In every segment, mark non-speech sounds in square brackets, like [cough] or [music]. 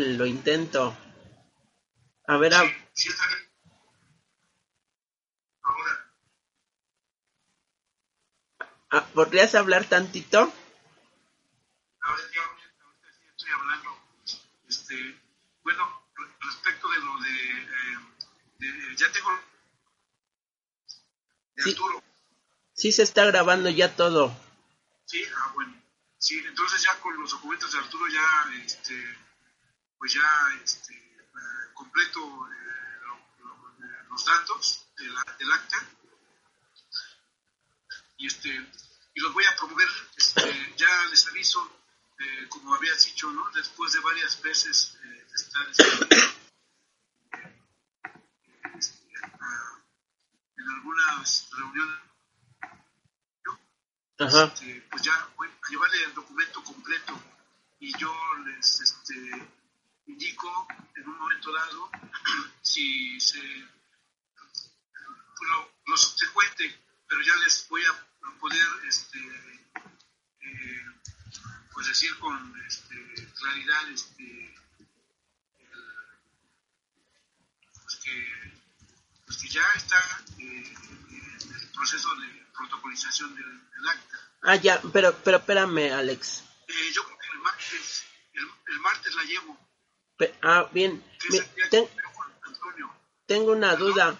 lo intento. A ver, a... Sí, sí. Ahora, a- ¿podrías hablar tantito? ahora ahorita sí estoy hablando. Este, bueno, re- respecto de lo de, eh, de- ya tengo de Sí. Arturo. Sí se está grabando ya todo. Sí, ah, bueno. Sí, entonces ya con los documentos de Arturo ya, este, pues ya, este, eh, completo eh, lo- lo- eh, los datos del, del acta y este, y los voy a promover, este, ya les aviso, eh, como habías dicho, ¿no? Después de varias veces de estar este, en algunas reuniones Ajá. este, pues ya voy a llevarle el documento completo y yo les este, indico en un momento dado [clears throat] si se lo, lo subsecuente, pero ya les voy a poder este, eh, pues decir con este, claridad este, el- pues que, pues que ya está eh, en el proceso de protocolización del, del acta. Ah, ya, pero, pero espérame, Alex. Eh, yo creo que el martes, el, el martes la llevo. Ah, bien. Mi- ten- tengo una duda.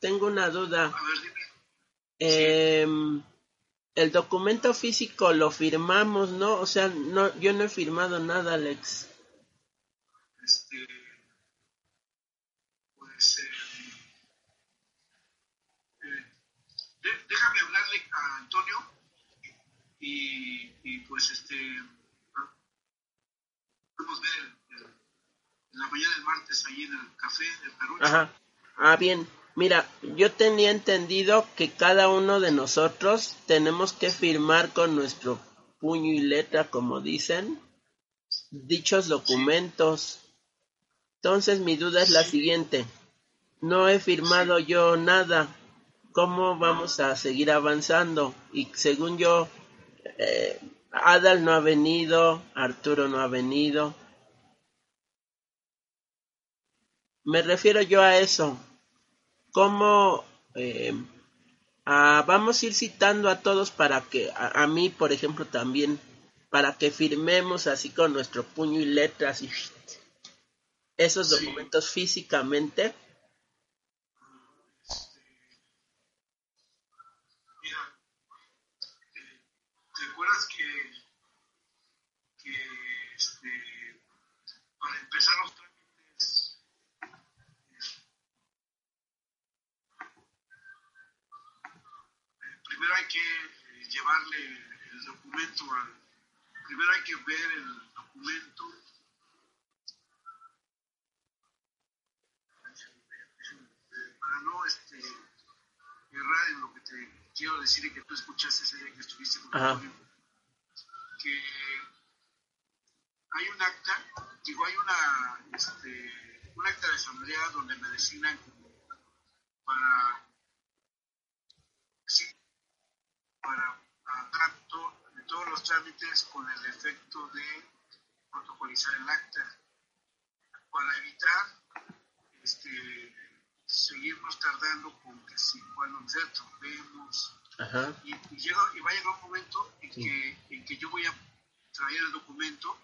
Tengo una duda. A ver, dime. Em, el documento físico lo firmamos, ¿no? O sea, no, yo no he firmado nada, Alex. Este, pues, eh, eh, déjame hablarle a Antonio y, y pues, este, ah, podemos ver en la mañana del martes ahí en el café del Perucho. Ajá. Ah, bien. Mira, yo tenía entendido que cada uno de nosotros tenemos que firmar con nuestro puño y letra, como dicen, dichos documentos. Entonces mi duda es la siguiente. No he firmado yo nada. ¿Cómo vamos a seguir avanzando? Y según yo, eh, Adal no ha venido, Arturo no ha venido. Me refiero yo a eso. ¿Cómo eh, ah, vamos a ir citando a todos para que, a, a mí por ejemplo también, para que firmemos así con nuestro puño y letras y esos Sí. documentos físicamente? Mira, eh, ¿te acuerdas que, que este, para empezar los trámites, eh, primero hay que llevarle el documento al, primero hay que ver el documento, para no este, errar en lo que te quiero decir y que tú escuchaste ese día que estuviste con. Antonio, que hay un acta, digo, hay una, este, un acta de asamblea donde me designan como para, sí, para de todos los trámites con el efecto de protocolizar el acta, para evitar este, seguirnos tardando con que si cuando nos Ajá. y, y llega, y va a llegar un momento en, Sí. que, en que yo voy a traer el documento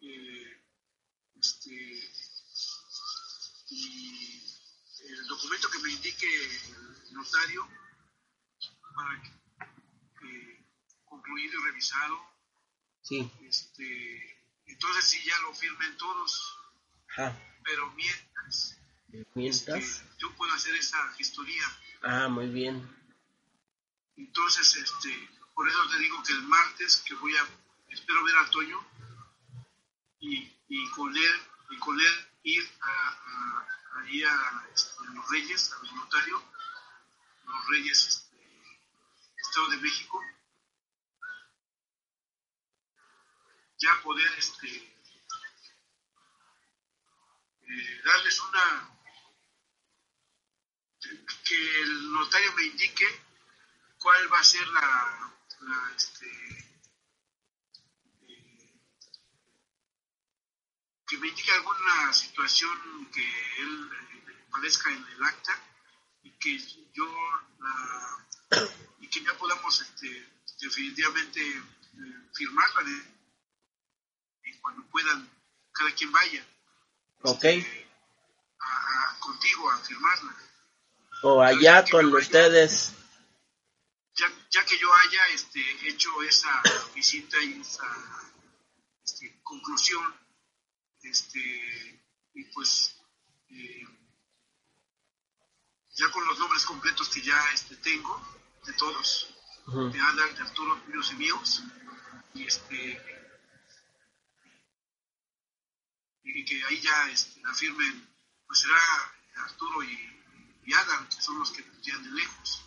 eh, este, y el documento que me indique el notario eh, concluido y revisado Sí. este, entonces sí ya lo firmen todos Ajá. pero mientras Mientras. este, yo puedo hacer esa gestoría Ah, muy bien. Entonces, este, por eso te digo que el martes que voy a, espero ver a Toño y, y con él, y con él ir a, a- ahí a, este, a los Reyes, a los notarios, los Reyes, este, Estado de México, ya poder, este, eh, darles una, que el notario me indique cuál va a ser la, la, este, eh, que me indique alguna situación que él eh, padezca en el acta y que yo la, que ya podamos este, definitivamente eh, firmarla de, cuando puedan cada quien vaya Ok. este, a- a- contigo a firmarla O allá con ustedes. ya, ya que yo haya este, hecho esa visita y esa este, conclusión, este, y pues eh, ya con los nombres completos que ya este, tengo, de todos, de Adal, de Arturo, tuyos y míos, y este y que ahí ya este, la firmen, pues será Arturo y, y Adal, que son los que llegan de lejos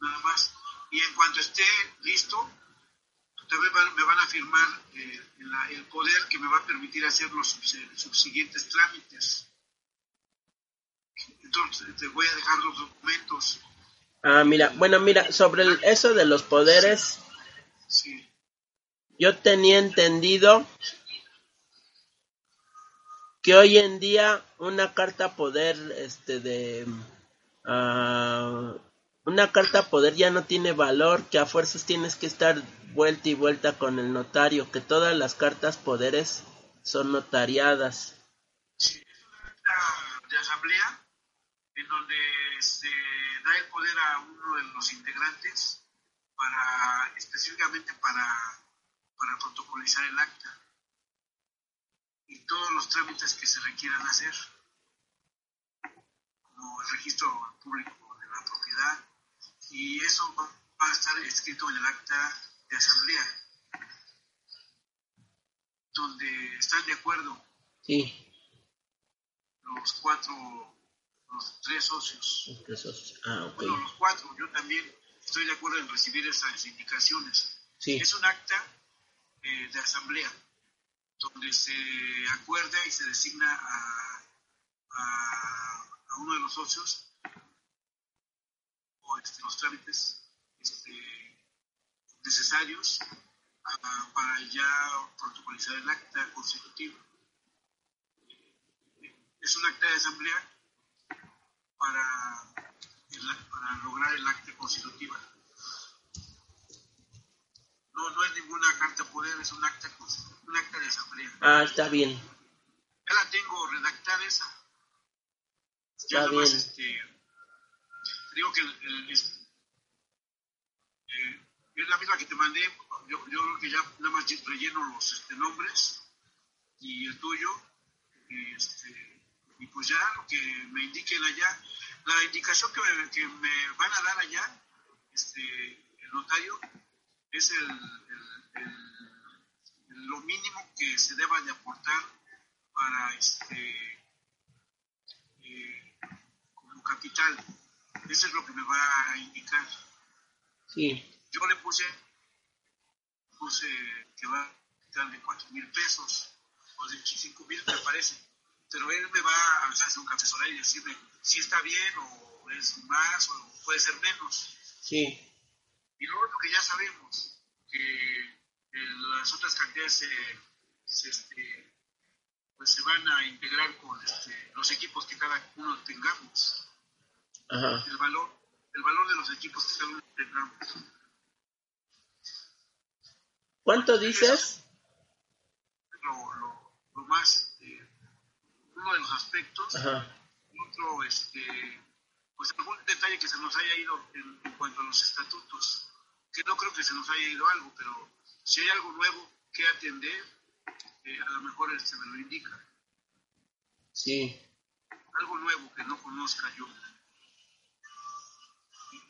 nada más. Y en cuanto esté listo, también van- me van a firmar eh, la- el poder que me va a permitir hacer los subsiguientes trámites. Entonces, te voy a dejar los documentos. Ah, mira, bueno, mira, sobre el- eso de los poderes, yo tenía entendido que hoy en día una carta poder, este, de, ah, una carta poder ya no tiene valor, que a fuerzas tienes que estar vuelta y vuelta con el notario, que todas las cartas poderes son notariadas. sí. De asamblea donde se da el poder a uno de los integrantes para específicamente para, para protocolizar el acta y todos los trámites que se requieran hacer, como el registro público de la propiedad, y eso va va a estar escrito en el acta de asamblea, donde están de acuerdo Sí, los cuatro, los tres socios. esos- ah, ok. Bueno, los cuatro, yo también estoy de acuerdo en recibir esas indicaciones. Sí, Es un acta eh, de asamblea donde se acuerda y se designa a, a- a uno de los socios o este, los trámites este, necesarios para ya protocolizar el acta constitutiva. Es un acta de asamblea para, el- para lograr el acta constitutiva. No, no es ninguna carta poder, es un acta, un acta de asamblea. ah, está bien, Ya la tengo redactada esa. Ya está más, bien. este, te digo que el- el- es, eh, es la misma que te mandé. Yo, yo creo que ya nada más relleno los este, nombres y el tuyo. Y, este, y pues ya lo que me indiquen allá, la indicación que me, que me van a dar allá, este, el notario, es el, el- el- lo mínimo que se deba de aportar para este eh, como capital. Eso es lo que me va a indicar. Sí, Yo le puse, puse que va a capital de 4 mil pesos o de 5 mil me parece. Pero él me va a hacer un café y decirme si está bien o es más o puede ser menos. sí, Y lo otro que ya sabemos, que eh, las otras cantidades se, se, este, pues se van a integrar con este, los equipos que cada uno tengamos. ajá. El valor, el valor de los equipos que cada uno tengamos. ¿Cuánto dices? Lo, lo, lo más, uno de los aspectos, Ajá. otro, este, pues algún detalle que se nos haya ido en, en cuanto a los estatutos, que no creo que se nos haya ido algo, pero si hay algo nuevo que atender, eh, a lo mejor este me lo indica. Sí, algo nuevo que no conozca yo.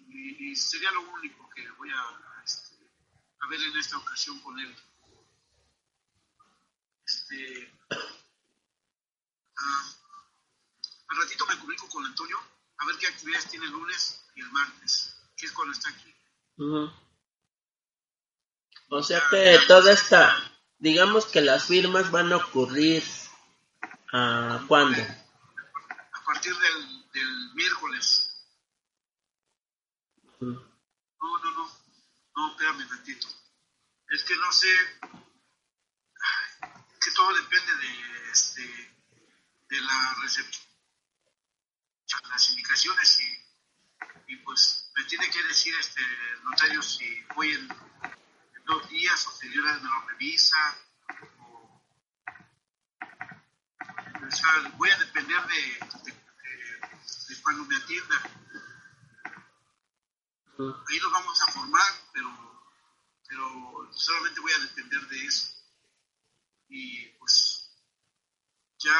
Y, y sería lo único que voy a, a, este, a ver en esta ocasión con él. Este, al ratito me comunico con Antonio a ver qué actividades tiene el lunes y el martes, que es cuando está aquí. O sea que toda esta, digamos que las firmas van a ocurrir, ah, ¿cuándo? A partir del, del miércoles. Mm, No, no, no. No, espérame tantito. Es que no sé. Ay, que todo depende de, este, de la recepción, las indicaciones y, y, pues me tiene que decir este notario si voy en, dos días o si de me lo revisa o, sea, voy a depender de, de, de cuando me atienda. Ahí nos vamos a formar, pero, pero solamente voy a depender de eso y pues ya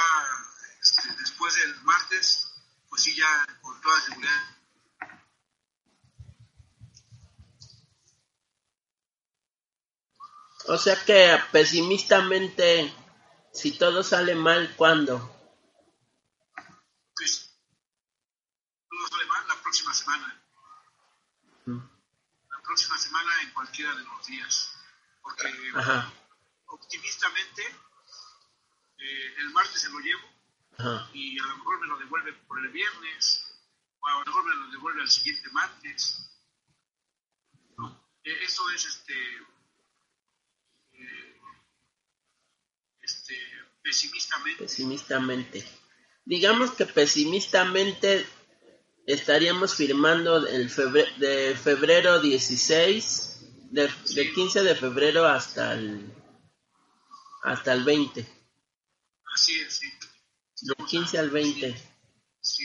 este, después del martes, pues sí, ya con toda seguridad. O sea que pesimistamente, si todo sale mal, ¿cuándo? Pues todo sale mal la próxima semana. Mm. La próxima semana en cualquiera de los días. Porque Ajá optimistamente, eh, el martes se lo llevo y a lo mejor me lo devuelve por el viernes o a lo mejor me lo devuelve al siguiente martes. Eh, eso es este, eh, este, pesimistamente. Pesimistamente. Digamos que pesimistamente estaríamos firmando el febrero, de febrero 16, de, de 15 de febrero hasta el hasta el 20. Así es, sí. De 15 al 20. Sí,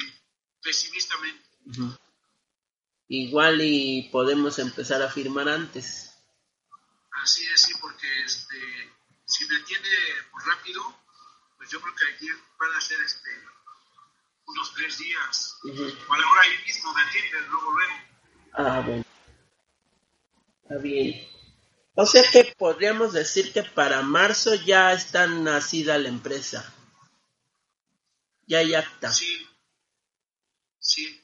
pesimistamente. Igual y podemos empezar a firmar antes. Así es, sí, porque este, si me atiende por rápido, pues yo creo que aquí van a ser este, unos tres días. O a lo mejor ahí mismo me atiende, luego luego. Ah, bueno. Está bien. O sea que podríamos decir que para marzo ya está nacida la empresa. Ya hay acta. Sí, sí,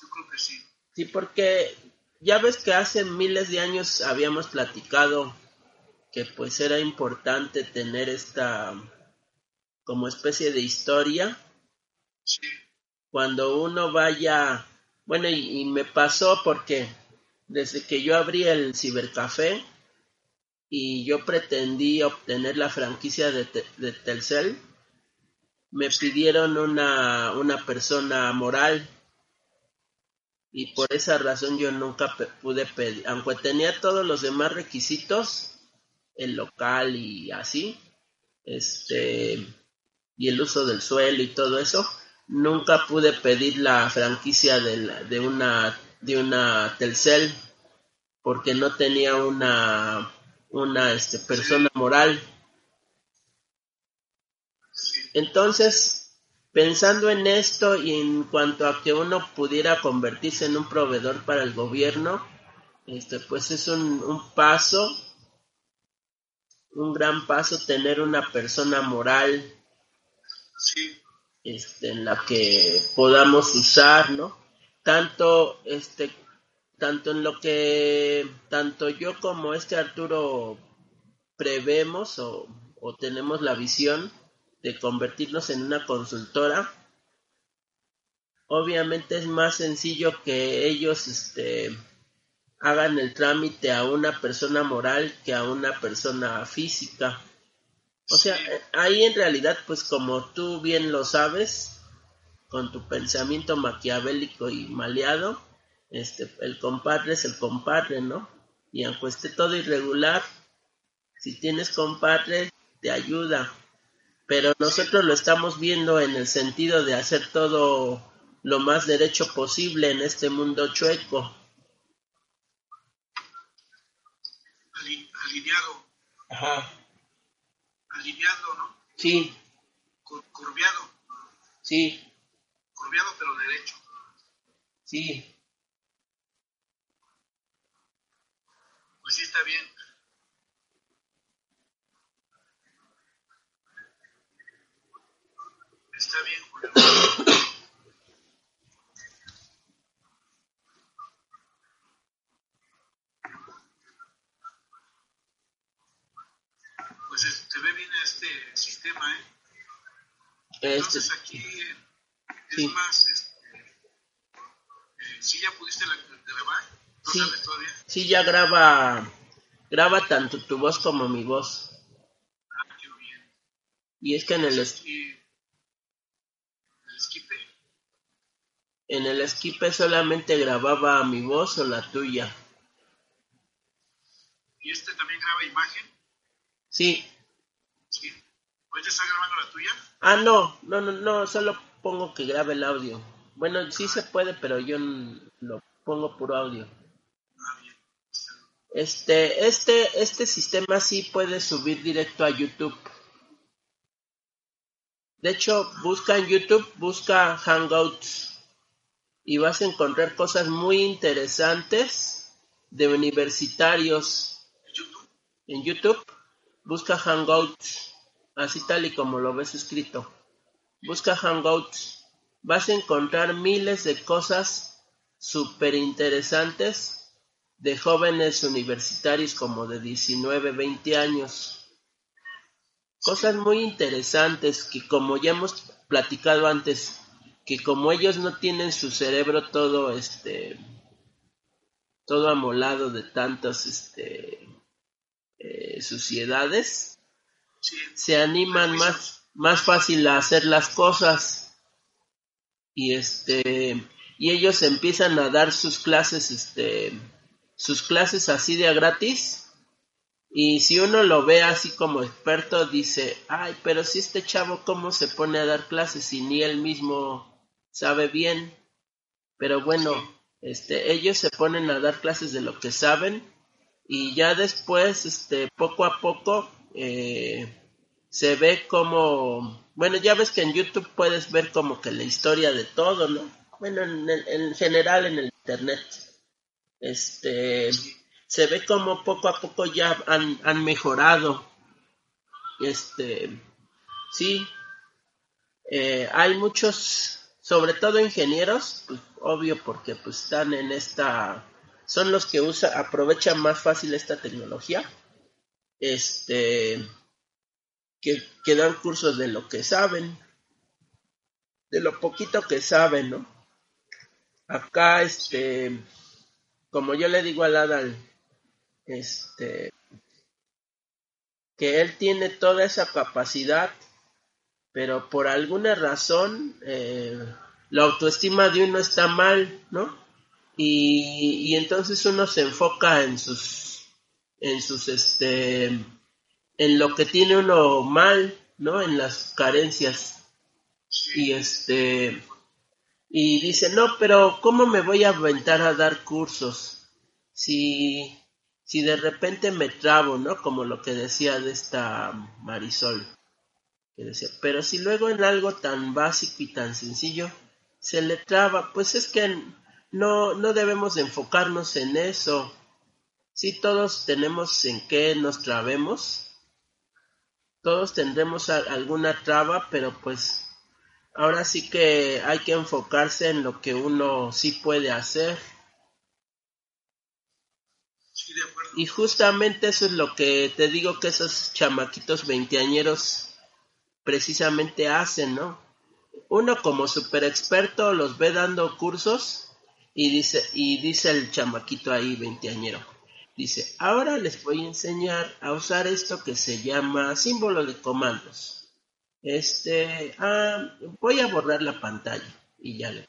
yo creo que sí. Sí, porque ya ves que hace miles de años habíamos platicado que pues era importante tener esta como especie de historia. Sí. Cuando uno vaya, bueno, y, y me pasó porque desde que yo abrí el cibercafé, y yo pretendí obtener la franquicia de, de Telcel, me pidieron una, una persona moral y por esa razón yo nunca pude pedir, aunque tenía todos los demás requisitos, el local y así, este, y el uso del suelo y todo eso, nunca pude pedir la franquicia de, de una, de una Telcel porque no tenía una una este, persona moral. Entonces, pensando en esto y en cuanto a que uno pudiera convertirse en un proveedor para el gobierno, este, pues es un, un paso, un gran paso tener una persona moral este, en la que podamos usar, ¿no? Tanto este tanto en lo que tanto yo como este Arturo prevemos o, tenemos la visión de convertirnos en una consultora, obviamente es más sencillo que ellos este, hagan el trámite a una persona moral que a una persona física. O sea, ahí en realidad, pues como tú bien lo sabes, con tu pensamiento maquiavélico y maleado, este, el compadre es el compadre, ¿no? Y aunque esté todo irregular, si tienes compadre, te ayuda. Pero nosotros lo estamos viendo en el sentido de hacer todo lo más derecho posible en este mundo chueco. alineado. Ajá. Alineado, ¿no? Sí. curviado. Sí. Curviado pero derecho. Sí. Pues sí, está bien. Está bien, Julio. Pues se ve bien este sistema, ¿eh? Este Entonces aquí es más, este, eh, ¿sí ya pudiste grabar? Sí, sí, ya graba, graba tanto tu voz como mi voz. Y es que en el, esquipe. en el esquipe solamente grababa mi voz o la tuya. Y este también graba imagen. Sí. Sí. ¿Ahorita está grabando la tuya? Ah, no, no, no, no, solo pongo que grabe el audio. Bueno, sí se puede, pero yo lo pongo puro audio. Este, este, este sistema sí puede subir directo a YouTube. De hecho, busca en YouTube, busca Hangouts y vas a encontrar cosas muy interesantes de universitarios en YouTube. Busca Hangouts, así tal y como lo ves escrito. Busca Hangouts. Vas a encontrar miles de cosas súper interesantes de jóvenes universitarios como de 19, 20 años. Cosas muy interesantes que como ya hemos platicado antes, que como ellos no tienen su cerebro todo este todo amolado de tantas este eh, suciedades. Se animan más, más fácil a hacer las cosas. Y este y ellos empiezan a dar sus clases este sus clases así de a gratis. Y si uno lo ve así como experto dice ay pero si este chavo cómo se pone a dar clases y ni él mismo sabe bien pero bueno este ellos se ponen a dar clases de lo que saben. Y ya después este poco a poco eh, se ve como bueno ya ves que en YouTube puedes ver como que la historia de todo no bueno en, el- en general en el internet. Este se ve como poco a poco ya han, han mejorado. Este sí eh, hay muchos sobre todo ingenieros pues, obvio porque pues están en esta son los que usa aprovechan más fácil esta tecnología este que, que dan cursos de lo que saben de lo poquito que saben no acá este como yo le digo al Adal este que él tiene toda esa capacidad pero por alguna razón eh, la autoestima de uno está mal no y, y entonces uno se enfoca en sus en sus este en lo que tiene uno mal no en las carencias. Y este y dice no pero cómo me voy a aventar a dar cursos si si de repente me trabo no como lo que decía de esta Marisol que decía pero si luego en algo tan básico y tan sencillo se le traba pues es que no no debemos de enfocarnos en eso sí todos tenemos en qué nos trabemos todos tendremos alguna traba pero pues ahora sí que hay que enfocarse en lo que uno sí puede hacer Sí, de acuerdo. y justamente eso es lo que te digo que esos chamaquitos veinteañeros precisamente hacen, ¿no? Uno como super experto los ve dando cursos y dice, y dice el chamaquito ahí veinteañero, dice, ahora les voy a enseñar a usar esto que se llama símbolo de comandos. Este, ah, voy a borrar la pantalla y ya le.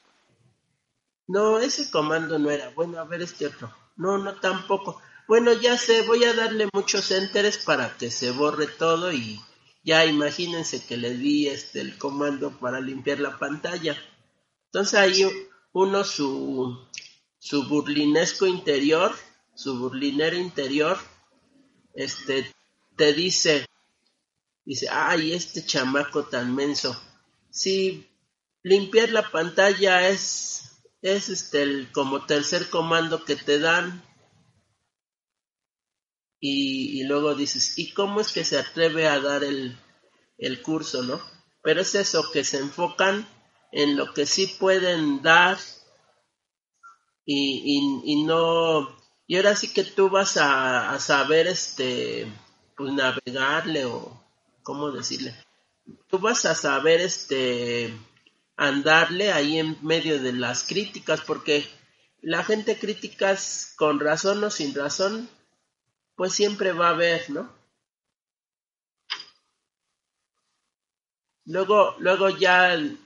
No, ese comando no era. Bueno, a ver este otro. No, no tampoco. Bueno, ya sé, voy a darle muchos enteres para que se borre todo y ya imagínense que le di este el comando para limpiar la pantalla. Entonces ahí uno su su burlinesco interior, su burlinero interior, este te dice dice, "Ay, este chamaco tan menso." Sí, limpiar la pantalla es es este el como tercer comando que te dan y, y luego dices, ¿y cómo es que se atreve a dar el, el curso, no? Pero es eso, que se enfocan en lo que sí pueden dar y, y, y no... Y ahora sí que tú vas a, a saber, este, pues navegarle o, ¿cómo decirle? Tú vas a saber, este, andarle ahí en medio de las críticas, porque la gente críticas con razón o sin razón, pues siempre va a haber, ¿no? luego, luego ya de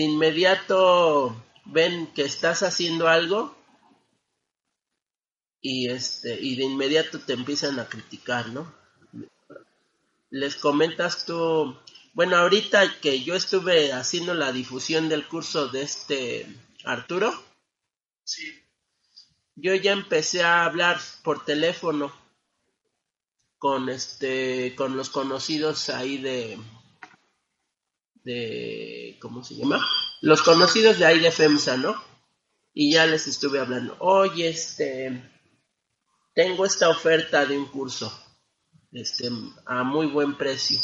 inmediato ven que estás haciendo algo y este y de inmediato te empiezan a criticar, ¿no? Les comentas tú, bueno, ahorita que yo estuve haciendo la difusión del curso de este Arturo, Sí. yo ya empecé a hablar por teléfono con este con los conocidos ahí de de ¿cómo se llama? Los conocidos de ahí de FEMSA, ¿no? Y ya les estuve hablando, "Oye, este tengo esta oferta de un curso este a muy buen precio."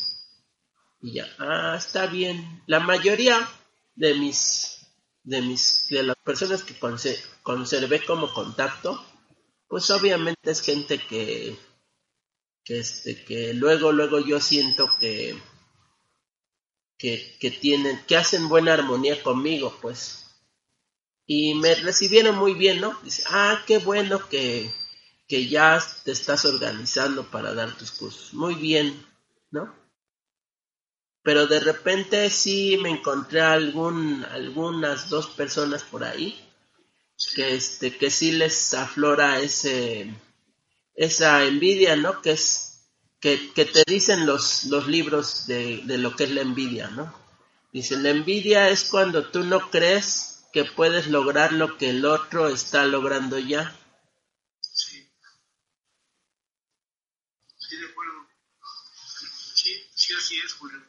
Y ya, "Ah, está bien." La mayoría de mis de mis de las personas que conse- conservé como contacto, pues obviamente es gente que que este que luego luego yo siento que que, que tienen que hacen buena armonía conmigo pues y me recibieron muy bien no dice ah qué bueno que que ya te estás organizando para dar tus cursos muy bien no pero de repente sí me encontré algún algunas dos personas por ahí que este que sí les aflora ese esa envidia, ¿no? Que es que, que te dicen los, los libros de, de lo que es la envidia, ¿no? Dicen, la envidia es cuando tú no crees que puedes lograr lo que el otro está logrando ya. Sí. Sí, de acuerdo. Sí, sí, así es, Julio.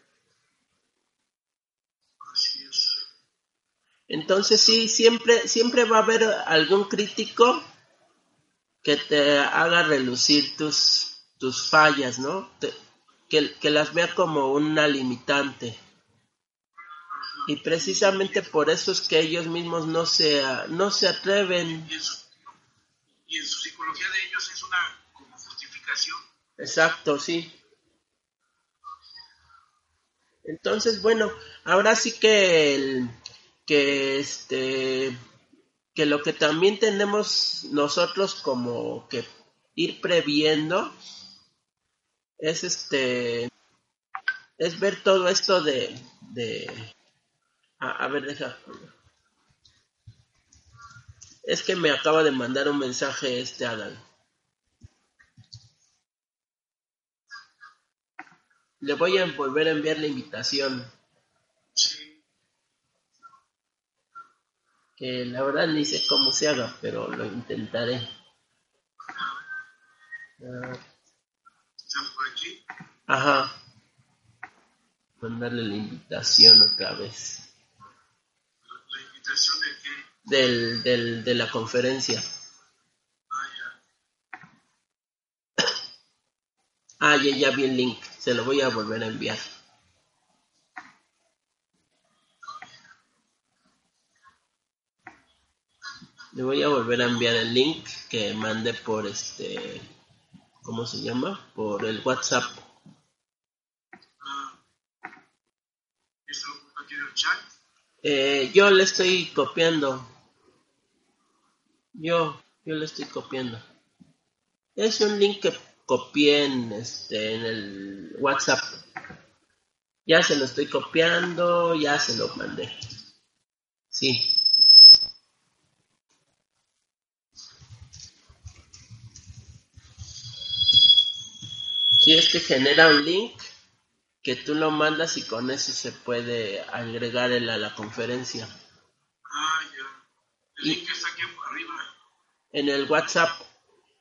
Así es. Entonces sí, siempre, siempre va a haber algún crítico que te haga relucir tus, tus fallas, ¿no? Te- que, que las vea como una limitante. Y precisamente por eso es que ellos mismos no se, no se atreven. Y en, su, y en su psicología de ellos es una como justificación. Exacto, sí. Entonces, bueno, ahora sí que el, que este que lo que también tenemos nosotros como que ir previendo es este es ver todo esto de de a, ver deja. Es que me acaba de mandar un mensaje este Adal le voy a volver a enviar la invitación Sí. Que la verdad ni sé cómo se haga pero lo intentaré ¿Están por aquí? Ajá. Mandarle la invitación otra vez. La invitación de que. Del, del, de la conferencia. Ah, Ah, ya, ya vi el link. Se lo voy a volver a enviar. Le voy a volver a enviar el link que mandé por este. ¿Cómo se llama? Por el WhatsApp. Eh, yo le estoy copiando. Yo, yo le estoy copiando. Es un link que copié en este en el WhatsApp. Ya se lo estoy copiando, ya se lo mandé. Sí. Sí, es que genera un link que tú lo mandas y con eso se puede agregar el a la conferencia. Ah, ya. El Y- link está aquí arriba. en el WhatsApp.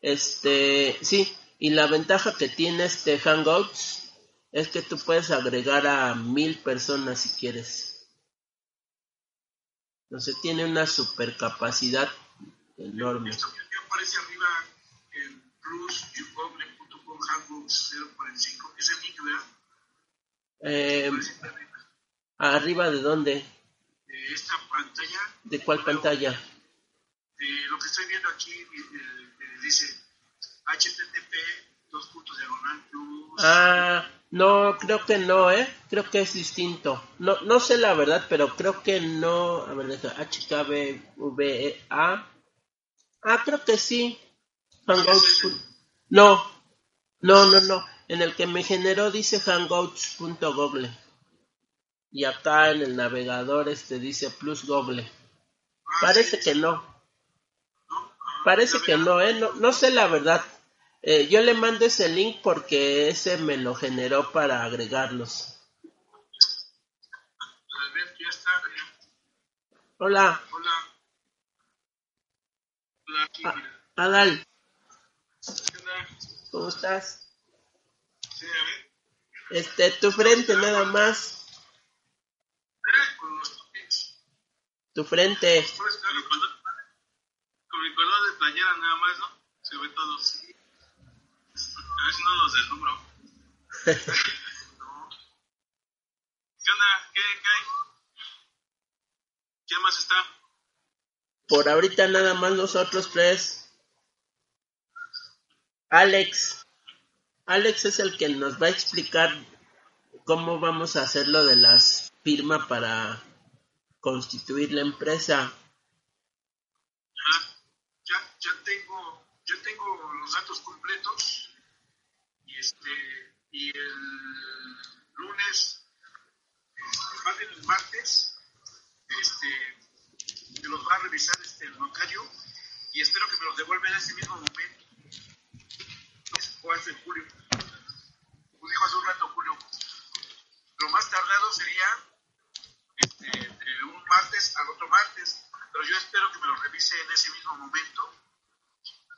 Este, sí, y la ventaja que tiene este Hangouts es que tú puedes agregar a mil personas si quieres. Entonces tiene una super capacidad enorme. Aparece arriba en hangouts 045. Es el link, ¿verdad? Eh, arriba. de dónde? De esta pantalla. ¿De cuál pantalla? de lo que estoy viendo aquí eh, eh, dice http dos puntos diagonal plus Ah, no, creo que no, ¿eh? Creo que es distinto. No, no sé la verdad, pero creo que no. A ver, HKBVA. Ah, creo que sí. Hangouts. No, no, no, no. En el que me generó dice hangouts.google. y acá en el navegador este dice plus. Ah, Parece que no. Parece que no, ¿eh? No, no sé la verdad. Eh, yo le mando ese link porque ese me lo generó para agregarlos. Hola, Hola. Hola, Ah. Adal. ¿Cómo estás? Sí, a ver. Este, tu frente nada más, Con los topics. tu frente. Pues, con mi color, con mi color de playera nada más, ¿no? Se ve todo. A ver si no los deslumbro. No. [laughs] ¿Qué onda? ¿Qué, qué hay? ¿Quién más está? Por ahorita nada más nosotros tres. Alex. Alex es el que nos va a explicar cómo vamos a hacer lo de las firmas para constituir la empresa. Ah, ya, ya tengo, ya tengo los datos completos y este y el lunes, bien el martes, este, me los va a revisar este el notario y espero que me los devuelva en ese mismo momento. O hace julio. Como dijo hace un rato Julio, lo más tardado sería este, de un martes al otro martes, pero yo espero que me lo revise en ese mismo momento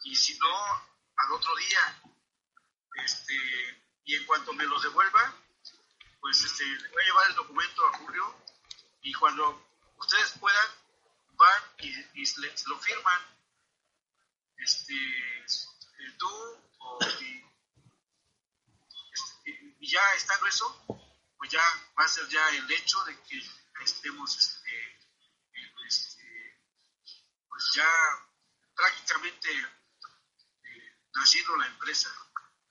y si no, al otro día. Este, y en cuanto me los devuelva, pues este, le voy a llevar el documento a Julio y cuando ustedes puedan, van y, y lo firman. Este, tú o y, este, ya estando eso, pues ya va a ser ya el hecho de que estemos este, este, pues ya prácticamente eh, naciendo la empresa.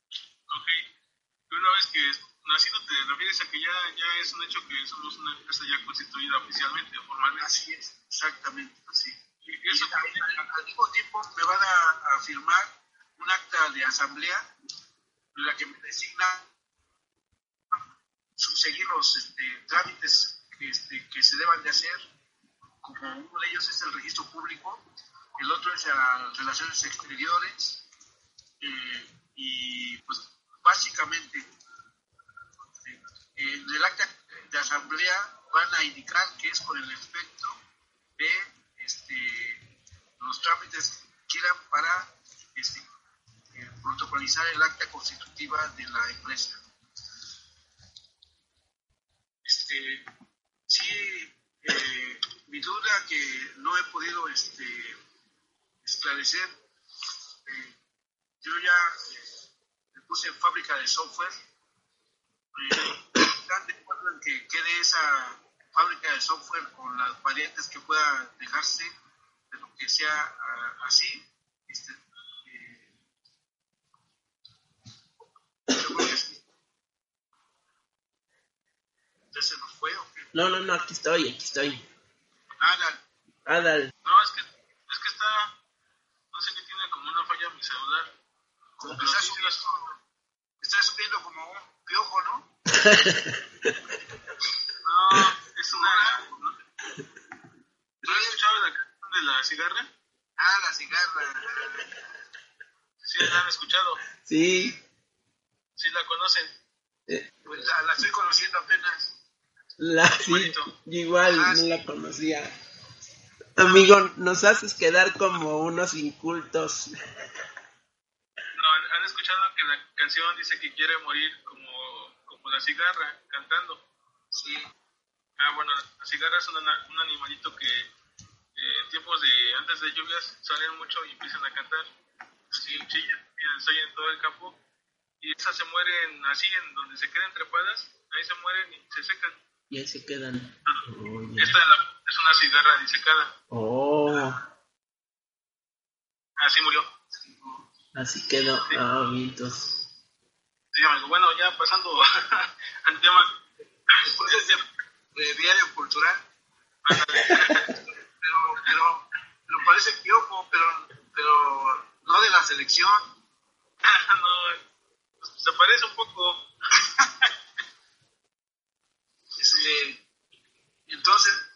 Ok. Una vez que nacido te refieres a que ya, ya es un hecho que somos una empresa ya constituida oficialmente o formalmente. Así es, exactamente así. Y eso al mismo tiempo me van a, a firmar un acta de asamblea en la que me designa seguir los este, trámites este, que se deban de hacer, como uno de ellos es el registro público, el otro es las relaciones exteriores, eh, y pues básicamente eh, en el acta de asamblea van a indicar que es con el efecto de este, los trámites que quieran para este, protocolizar el acta constitutiva de la empresa. Este, sí, eh, mi duda que no he podido este, esclarecer, eh, yo ya eh, me puse en fábrica de software, eh, ¿están de acuerdo en que quede esa fábrica de software con las variantes que pueda dejarse de lo que sea ah, así? Este, eh, yo creo que sí. ¿Ya se nos fue o qué? No, no, no, aquí estoy, aquí estoy. Nada, Adal, no, es que, es que está, no sé qué tiene como una falla en mi celular. como que está subiendo, está subiendo como un piojo, ¿no? [laughs] No, es una... ¿No has escuchado la canción de la cigarra? Ah, la cigarra. Sí, la han escuchado. sí. Sí, la conocen. eh, Pues la, la estoy conociendo apenas. [laughs] La, sí, yo igual Ah, no sí. la conocía. Amigo, nos haces quedar como unos incultos. No, han escuchado que la canción dice que quiere morir como, como la cigarra, cantando. Sí. Ah, bueno, la cigarra es un, un animalito que eh, en tiempos de antes de lluvias salen mucho y empiezan a cantar. Sí, chillan, se oyen en todo el campo. Y esas se mueren así, en donde se quedan trepadas, ahí se mueren y se secan. Y ahí se quedan. Esta es la- es una cigarra disecada. Oh, Así murió. así quedó. Ah. Sí, amigo. Bueno, ya pasando [laughs] al tema. De, de diario cultural. Pero, pero, pero parece piojo, pero, pero no de la selección. [laughs] no, se parece un poco. [laughs]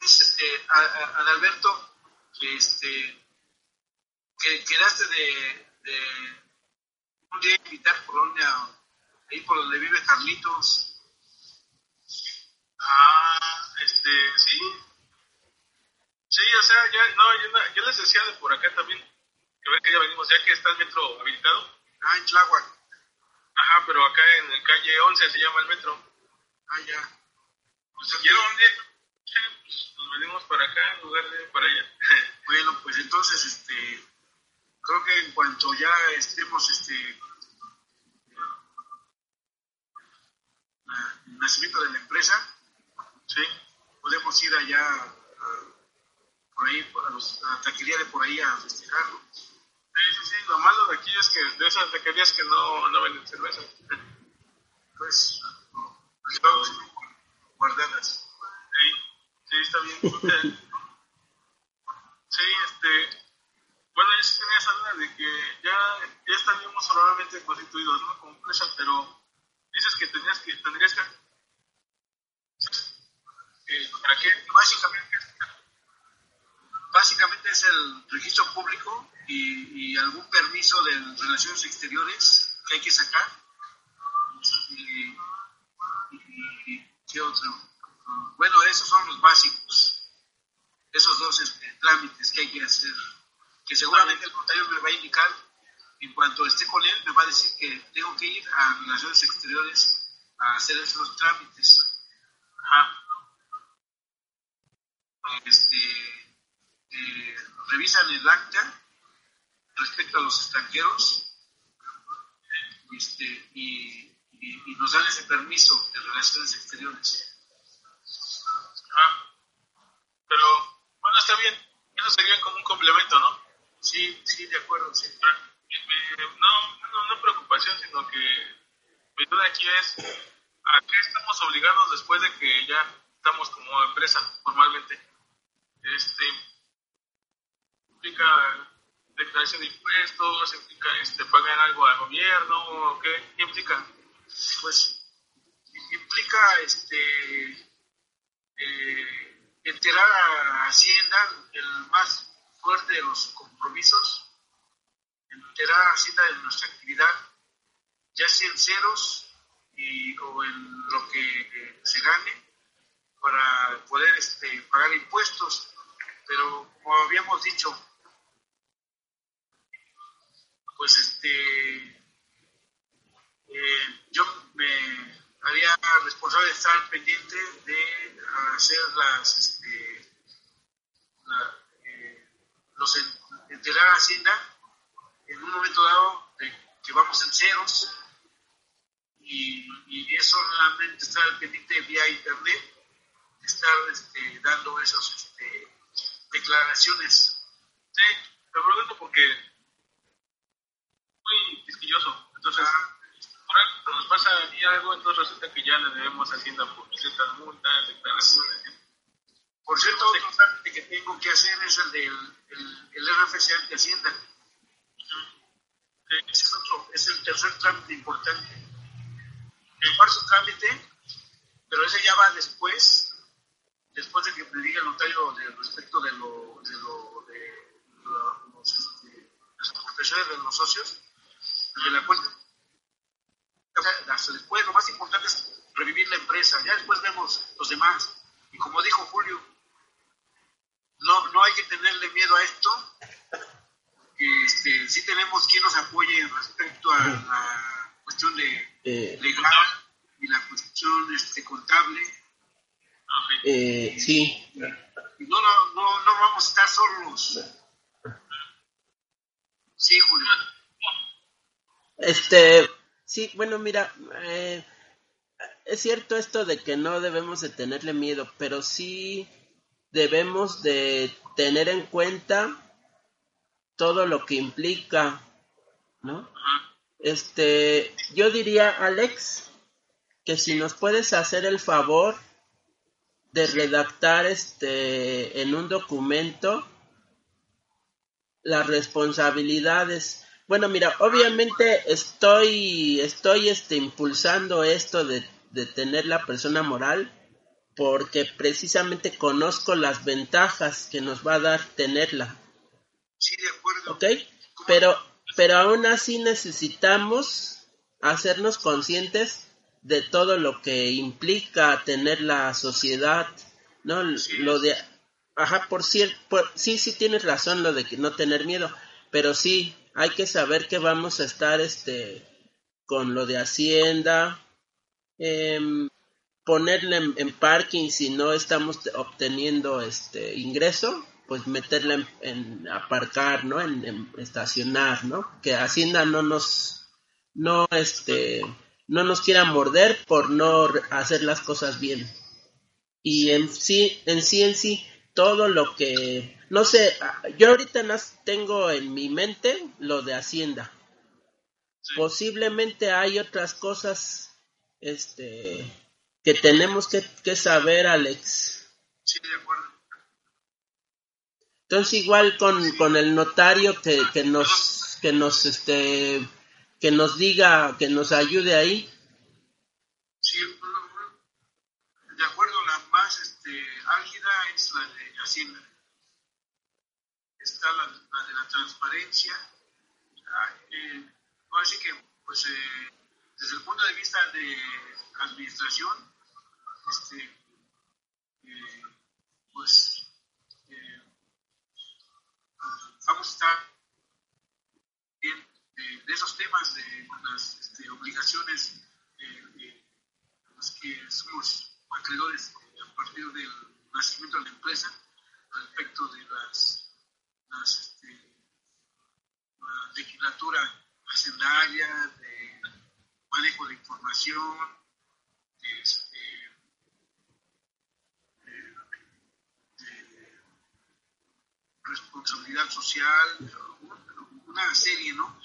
Este, a, Adalberto que este que quedaste de, de un día invitar Polonia ahí por donde vive Carlitos. Ah, este, sí. Sí, o sea, ya, no, yo, yo les decía de por acá también, que ver que ya venimos, ya que está el metro habilitado. Ah, en Tláhuac. Ajá, pero acá en el calle 11 se llama el metro. Ah, ya. Pues quiero un día, pues, nos venimos para acá en lugar de para allá. [laughs] bueno, pues entonces, este, creo que en cuanto ya estemos, este, el nacimiento de la empresa, ¿sí? podemos ir allá a, por ahí, a, los, a, la taquería de por ahí a festejarlo. Sí, sí, sí, lo malo de aquí es que de esas taquerías que no, no venden cerveza. Pues, pues vamos guardadas. Sí, sí, está bien. [laughs] sí, este, bueno, yo sí tenía esa duda de que ya, ya estaríamos solamente constituidos, ¿no? Como empresa, pero dices que tenías que, tendrías que eh, ¿Para qué? Básicamente, básicamente es el registro público y, y, algún permiso de relaciones exteriores que hay que sacar. Y, y, ¿Qué otro? Bueno, esos son los básicos. Esos dos este, trámites que hay que hacer. Que seguramente el notario me va a indicar, en cuanto esté con él, me va a decir que tengo que ir a relaciones exteriores a hacer esos trámites. Este, eh, revisan el acta respecto a los extranjeros este, y, y, nos dan ese permiso de relaciones exteriores. Ah, pero bueno, está bien, eso sería como un complemento, ¿no? Sí, sí, de acuerdo, sí. No, no, no preocupación, sino que mi duda aquí es, ¿a qué estamos obligados después de que ya estamos como empresa formalmente? este, implica declaración de impuestos, implica este, pagar algo al gobierno, ¿qué, implica? Pues implica este, eh, enterar a Hacienda el más fuerte de los compromisos, enterar a Hacienda de nuestra actividad, ya sea en ceros y, o en lo que se gane, para poder este, pagar impuestos. Pero como habíamos dicho, pues este, eh, yo me haría responsable de estar pendiente de hacer las, este, eh, los enterar a Hacienda en un momento dado de que vamos en ceros y, y es solamente estar pendiente vía internet, estar este, dando esos este, declaraciones. Sí, te pregunto porque muy quisquilloso. Entonces, ah. Por nos pasa y algo, entonces resulta que ya le debemos a Hacienda por ciertas multas, declaraciones. Por cierto, otro trámite que tengo que hacer es el del el, el RFC ante Hacienda. Ese es, otro, es el tercer trámite importante. El cuarto trámite, pero ese ya va después después de que me diga el notario de, respecto de lo de, lo, de los, este, las aportaciones de los socios, de la cuenta, después lo más importante es revivir la empresa, ya después vemos los demás. Y como dijo Julio, no, no hay que tenerle miedo a esto, este, sí tenemos quien nos apoye respecto a la cuestión de eh. legal y la cuestión este, contable eh, sí. No, no, no, no vamos a estar solos. Sí, Julio. Este, sí, bueno, mira, eh, es cierto esto de que no debemos de tenerle miedo, pero sí debemos de tener en cuenta todo lo que implica, ¿no? Este, yo diría, Alex, que si nos puedes hacer el favor de redactar este en un documento las responsabilidades. Bueno, mira, obviamente estoy estoy este impulsando esto de, de tener la persona moral, porque precisamente conozco las ventajas que nos va a dar tenerla. Sí, de acuerdo. ¿Ok? Pero, pero aún así necesitamos hacernos conscientes de todo lo que implica tener la sociedad, ¿no? Lo de, ajá, por cierto, sí, sí tienes razón lo de que no tener miedo, pero sí, hay que saber que vamos a estar, este, con lo de Hacienda, eh, ponerle en, parking si no estamos obteniendo este ingreso, pues meterla en, aparcar, ¿no? En, estacionar, ¿no? Que Hacienda no nos, no este, no nos quiera morder por no hacer las cosas bien. Y en sí, en sí, en sí, todo lo que, no sé, yo ahorita no tengo en mi mente lo de Hacienda. Posiblemente hay otras cosas, este, que tenemos que, que saber, Alex. Sí, de acuerdo. Entonces igual con, con el notario que, que nos que nos este que nos diga, que nos ayude ahí. Sí, de acuerdo, la más este, álgida es la de Hacienda. La, de la transparencia. Ah, eh, así que, pues, eh, desde el punto de vista de administración, este, eh, pues vamos a estar bien de, esos temas de las este, obligaciones los que somos acreedores a partir del nacimiento de la empresa respecto de las, las este, la legislatura hacendaria, de manejo de información, este, responsabilidad social, una serie, ¿no?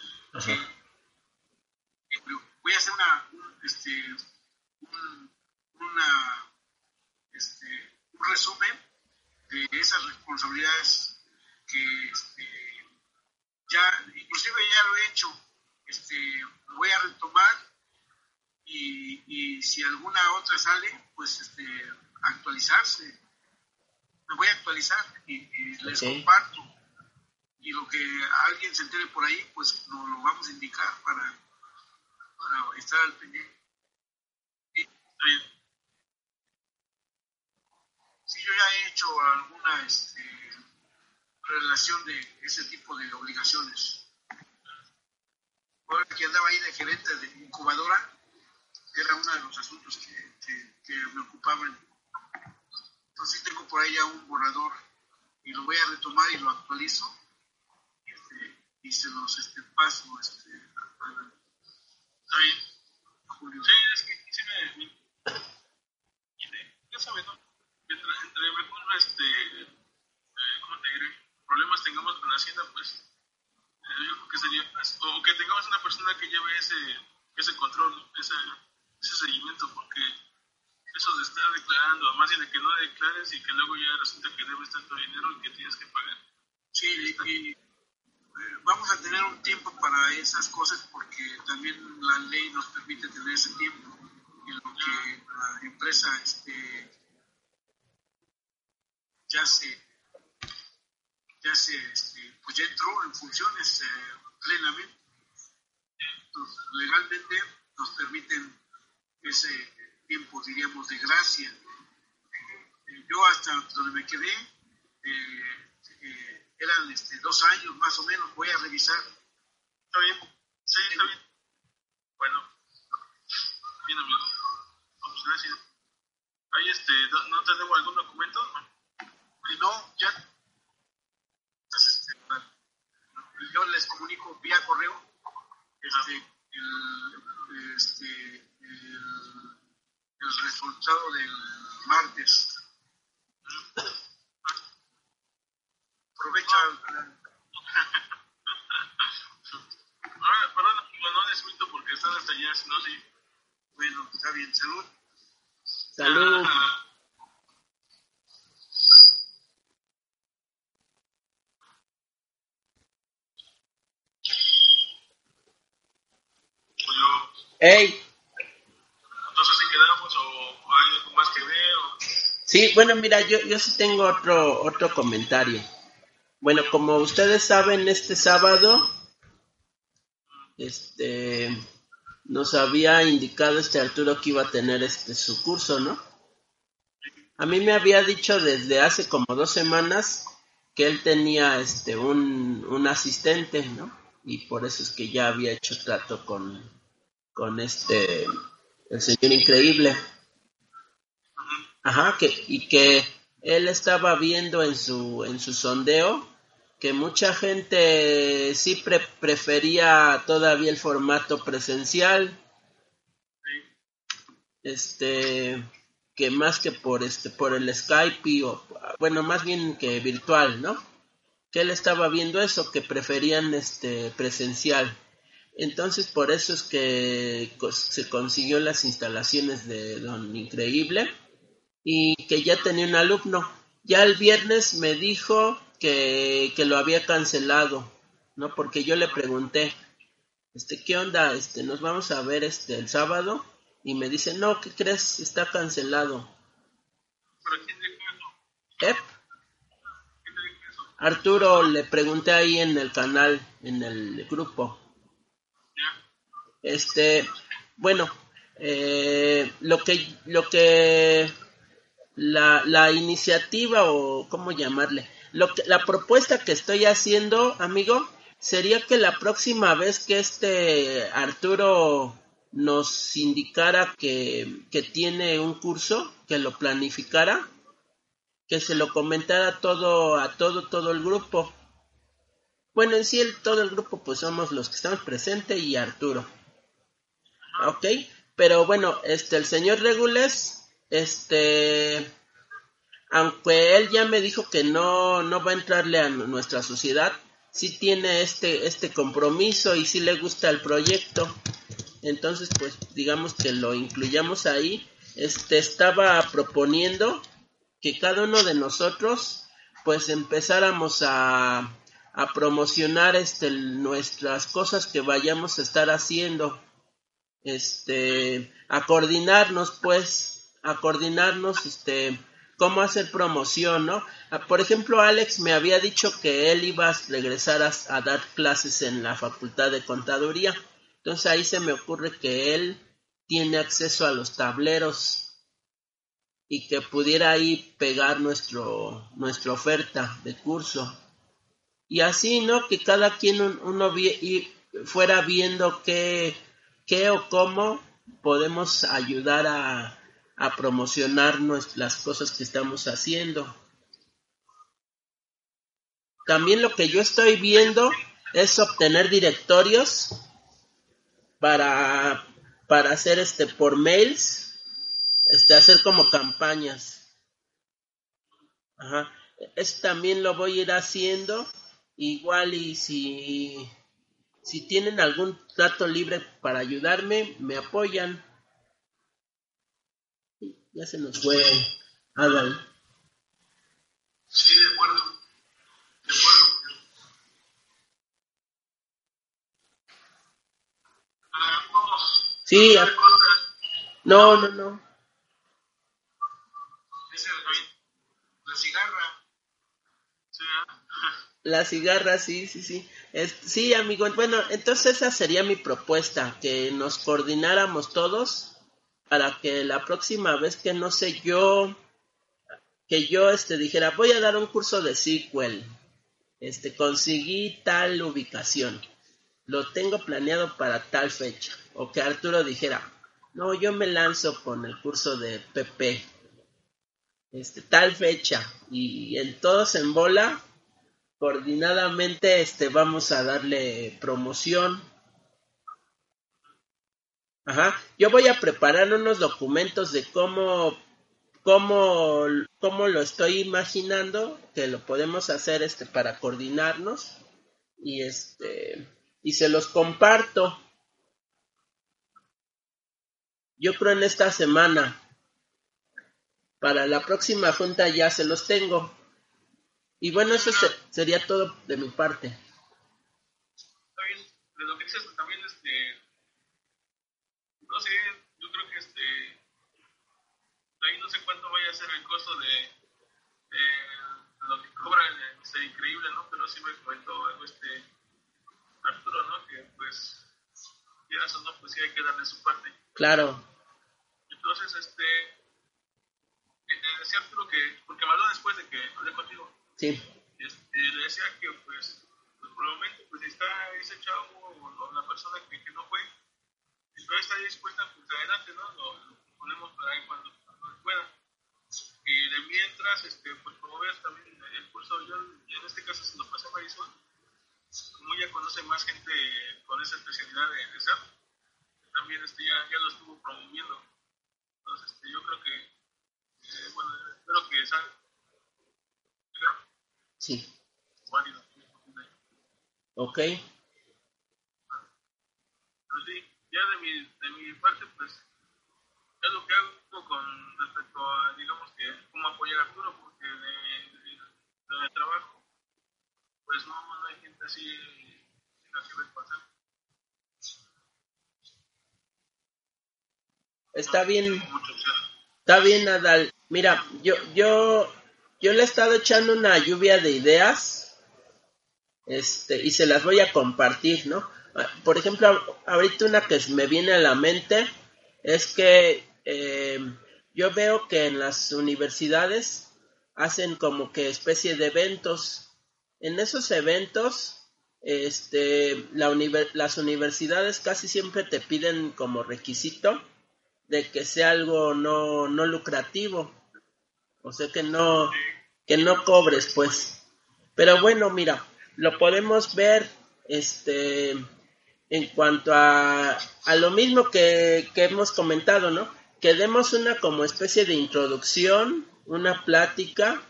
voy a hacer una, un, este, un, una, este, un resumen de esas responsabilidades que este, ya, inclusive ya lo he hecho, este, voy a retomar y, y si alguna otra sale, pues este, actualizarse me voy a actualizar y, les comparto. Y lo que alguien se entere por ahí, pues nos lo vamos a indicar para, para estar al pendiente. Sí, yo ya he hecho alguna este, relación de ese tipo de obligaciones. Ahora que andaba ahí de gerente de incubadora, era uno de los asuntos que, me ocupaban entonces tengo por ahí ya un borrador y lo voy a retomar y lo actualizo este, y se los este, paso este, Está bien. Julio. Sí, es que sí me... ya sabes, ¿no? Entre, entre este, eh, ¿cómo te diré? Problemas tengamos con la Hacienda, pues eh, yo creo que sería o que tengamos una persona que lleve ese, ese control, ese, ese seguimiento, porque eso de estar declarando, más bien de que no declares y que luego ya resulta que debes tanto dinero y que tienes que pagar. Sí, y, eh, vamos a tener un tiempo para esas cosas porque también la ley nos permite tener ese tiempo en lo que la empresa este, ya se ya se este, pues ya entró en funciones eh, plenamente Entonces, legalmente nos permiten ese tiempo, diríamos, de gracia. Eh, yo hasta donde me quedé, eh, eh, eran este, dos años más o menos, voy a revisar. ¿Está bien? Sí, está bien. Bueno, bien amigo. Vamos, gracias. Ahí, este, ¿no te debo algún documento? No, ya. Este, yo les comunico vía correo este, el, este, el el resultado del martes. Aprovecha. Ahora, perdón, no desmiento porque están hasta allá, si no, sí. Bueno, está bien, salud. Salud. Pues ¡Ey! Entonces, si quedamos o hay algo más que ver. O... Sí, bueno, mira, yo, yo sí tengo otro, otro comentario. Bueno, como ustedes saben, este sábado, este, nos había indicado este Arturo que iba a tener este su curso, ¿no? A mí me había dicho desde hace como dos semanas que él tenía este un, un asistente, ¿no? Y por eso es que ya había hecho trato con, con este el señor increíble. Ajá, que, y que él estaba viendo en su, en su sondeo que mucha gente sí prefería todavía el formato presencial. Este que más que por este por el Skype o bueno más bien que virtual no que él estaba viendo eso que preferían este presencial entonces por eso es que se consiguió las instalaciones de Don Increíble y que ya tenía un alumno. Ya el viernes me dijo que, lo había cancelado, ¿no? Porque yo le pregunté, este, ¿qué onda? Este, nos vamos a ver este el sábado y me dice, no, ¿qué crees? Está cancelado. ¿Eh? Arturo le pregunté ahí en el canal, en el grupo. Este, bueno, eh, lo que lo que la, la iniciativa o cómo llamarle, lo que, la propuesta que estoy haciendo, amigo, sería que la próxima vez que este Arturo nos indicara que, que tiene un curso, que lo planificara, que se lo comentara todo a todo todo el grupo. Bueno, en sí el, todo el grupo pues somos los que estamos presentes y Arturo. ¿Ok? Pero bueno, este el señor Regules este, aunque él ya me dijo que no, no va a entrarle a nuestra sociedad, sí tiene este, este compromiso y sí le gusta el proyecto. Entonces, pues digamos que lo incluyamos ahí. Este estaba proponiendo que cada uno de nosotros pues empezáramos a, a promocionar este nuestras cosas que vayamos a estar haciendo. Este, a coordinarnos pues a coordinarnos, este, cómo hacer promoción, ¿no? Ah, por ejemplo, Alex me había dicho que él iba a regresar a, dar clases en la Facultad de Contaduría. Entonces ahí se me ocurre que él tiene acceso a los tableros y que pudiera ahí pegar nuestro, nuestra oferta de curso. Y así, ¿no? Que cada quien uno fuera viendo qué, qué o cómo podemos ayudar a, promocionar las cosas que estamos haciendo. También lo que yo estoy viendo es obtener directorios para, para hacer este por mails, este hacer como campañas. Ajá. Eso también lo voy a ir haciendo. Igual y si, si tienen algún trato libre para ayudarme, me apoyan. Ya se nos fue Adal. Sí, de acuerdo. De acuerdo. Sí, no, no, no. La cigarra. La cigarra, sí, sí, sí. sí, amigo. Bueno, entonces esa sería mi propuesta, que nos coordináramos todos para que la próxima vez que no sé yo que yo este dijera voy a dar un curso de SQL este conseguí tal ubicación lo tengo planeado para tal fecha o que Arturo dijera no yo me lanzo con el curso de PP este tal fecha y en todos en bola coordinadamente este vamos a darle promoción Ajá. Yo voy a preparar unos documentos de cómo, cómo, cómo lo estoy imaginando, que lo podemos hacer este para coordinarnos y este y se los comparto. Yo creo en esta semana. Para la próxima junta ya se los tengo. Y bueno, eso sería todo de mi parte. no sé, yo creo que este, ahí no sé cuánto vaya a ser el costo de, lo que cobra el, increíble, ¿no? Pero sí me comentó algo este Arturo, ¿no? Que pues, quieras o no, pues sí hay que darle su parte. Claro. Entonces, este, eh, decía Arturo que, porque me habló después de que hablé contigo. Sí. Este, le decía que pues, pues, momento pues está ese chavo o, la persona que, que no fue, si todavía está dispuesta, pues adelante, ¿no? Lo, ponemos para ahí cuando, cuando pueda. Y de mientras, este, pues promover también el curso, yo en este caso se lo pasé a Marisol, como ella conoce más gente con esa especialidad de, de SAP, también este, ya, ya lo estuvo promoviendo. Entonces, este, yo creo que, eh, bueno, espero que salga. Sí. Ok. Pero sí, ya de mi, de mi parte, pues, es lo que hago con respecto a, digamos que, cómo apoyar a Arturo, porque de, de, de trabajo, pues no, no hay gente así, sin así ver pasar. Está bien. Está bien, Nadal. Mira, yo, yo, yo le he estado echando una lluvia de ideas, este, y se las voy a compartir, ¿no? Por ejemplo, ahorita una que me viene a la mente es que eh, yo veo que en las universidades hacen como que especie de eventos. En esos eventos, este, la las universidades casi siempre te piden como requisito de que sea algo no, no lucrativo. O sea que no, que no cobres, pues. Pero bueno, mira, lo podemos ver este en cuanto a, a lo mismo que, que hemos comentado, ¿no? Que demos una como especie de introducción, una plática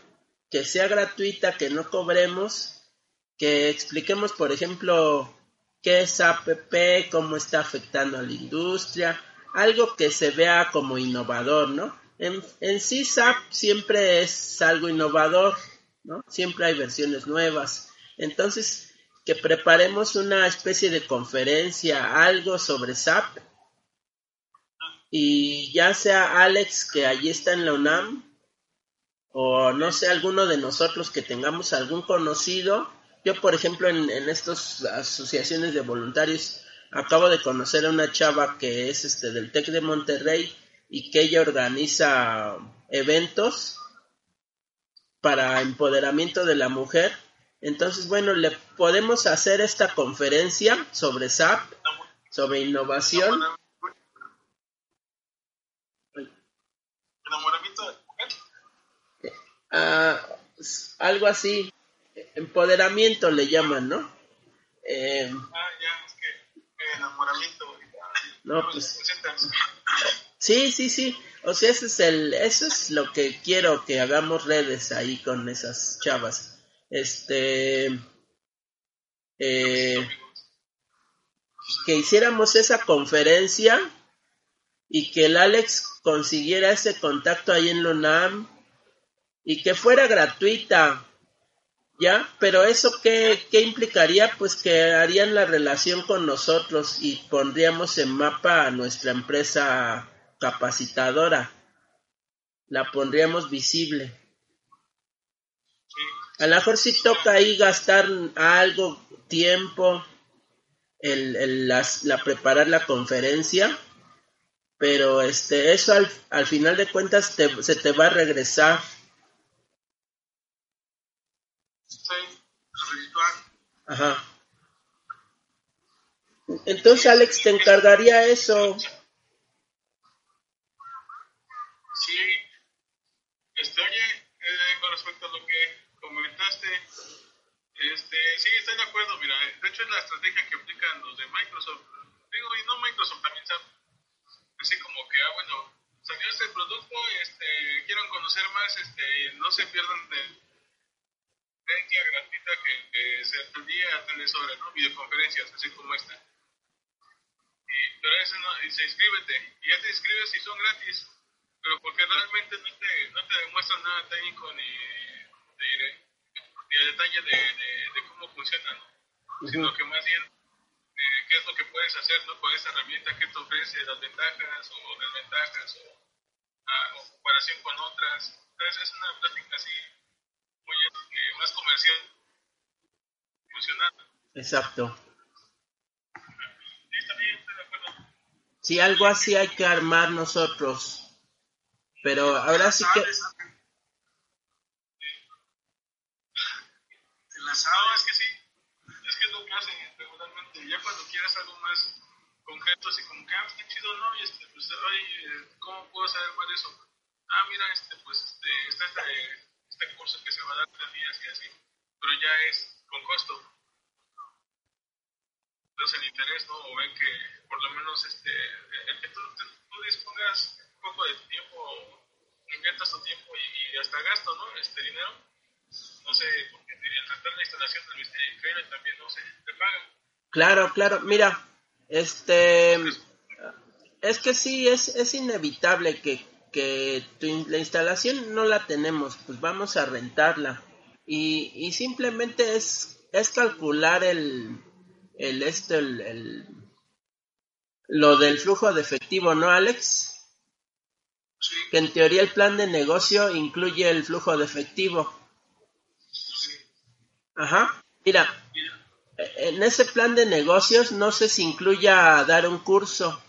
que sea gratuita, que no cobremos, que expliquemos, por ejemplo, qué es APP, cómo está afectando a la industria, algo que se vea como innovador, ¿no? En, sí SAP siempre es algo innovador, ¿no? Siempre hay versiones nuevas. Entonces, que preparemos una especie de conferencia, algo sobre SAP, y ya sea Alex que allí está en la UNAM, o no sé, alguno de nosotros que tengamos algún conocido. Yo, por ejemplo, en, en estas asociaciones de voluntarios, acabo de conocer a una chava que es este del TEC de Monterrey y que ella organiza eventos para empoderamiento de la mujer. Entonces, bueno, le podemos hacer esta conferencia sobre SAP, sobre innovación. ¿Enamoramiento de mujer? Ah, algo así, empoderamiento le llaman, ¿no? Eh, ah, ya enamoramiento. No, pues. Sí, sí, sí. O sea, ese es el, eso es lo que quiero que hagamos redes ahí con esas chavas. Este, eh, que hiciéramos esa conferencia y que el Alex consiguiera ese contacto ahí en Lunam y que fuera gratuita ¿Ya? Pero eso qué, qué implicaría? Pues que harían la relación con nosotros y pondríamos en mapa a nuestra empresa capacitadora. La pondríamos visible. A lo mejor sí toca ahí gastar algo, tiempo, el, el las, la preparar la conferencia, pero este, eso al, al final de cuentas te, se te va a regresar Ajá. Entonces Alex te encargaría eso. Sí, este, oye, eh, con respecto a lo que comentaste, este, sí, estoy de acuerdo, mira, de hecho es la estrategia que aplican los de Microsoft, digo, y no Microsoft, también sabe, así como que, ah, bueno, salió este producto, este, quiero conocer más, este, no se pierdan de conferencia gratuita que, se atendía a tres horas, ¿no? Videoconferencias, así como esta. Y, pero eso no, se inscríbete, y ya te inscribes y son gratis, pero porque realmente no te, no te demuestran nada técnico ni, de, ni a detalle de, de, de, cómo funciona, ¿no? Sino que más bien eh, qué es lo que puedes hacer ¿no? con esta herramienta, qué te ofrece, las ventajas o desventajas, o a comparación con otras. Entonces es una plática así muy eh, más comercial, funcional. Exacto. Sí, algo así hay que armar nosotros. Pero ahora sí que... La No, es que sí, es que es lo que hacen regularmente. Ya cuando quieres algo más concreto, así como que, ah, está chido, ¿no? Y este, pues, oye, ¿cómo puedo saber más de eso? Ah, mira, este, pues, este, está este, este curso que se va a dar tres días y así, pero ya es con costo. Entonces el interés, ¿no? O ven que por lo menos este, el que tú, dispongas un poco de tiempo, inviertas tu tiempo y, y hasta gasto, ¿no? Este dinero no sé, la instalación del misterio increíble también no se te pagan. Claro, claro. Mira, este... Es que sí, es, es inevitable que, que tu la instalación no la tenemos, pues vamos a rentarla. Y, y simplemente es, es calcular el, el, esto, el, el- lo del flujo de efectivo, ¿no, Alex? Sí, Que en teoría el plan de negocio incluye el flujo de efectivo. Ajá. Mira, en ese plan de negocios no sé si incluya dar un curso.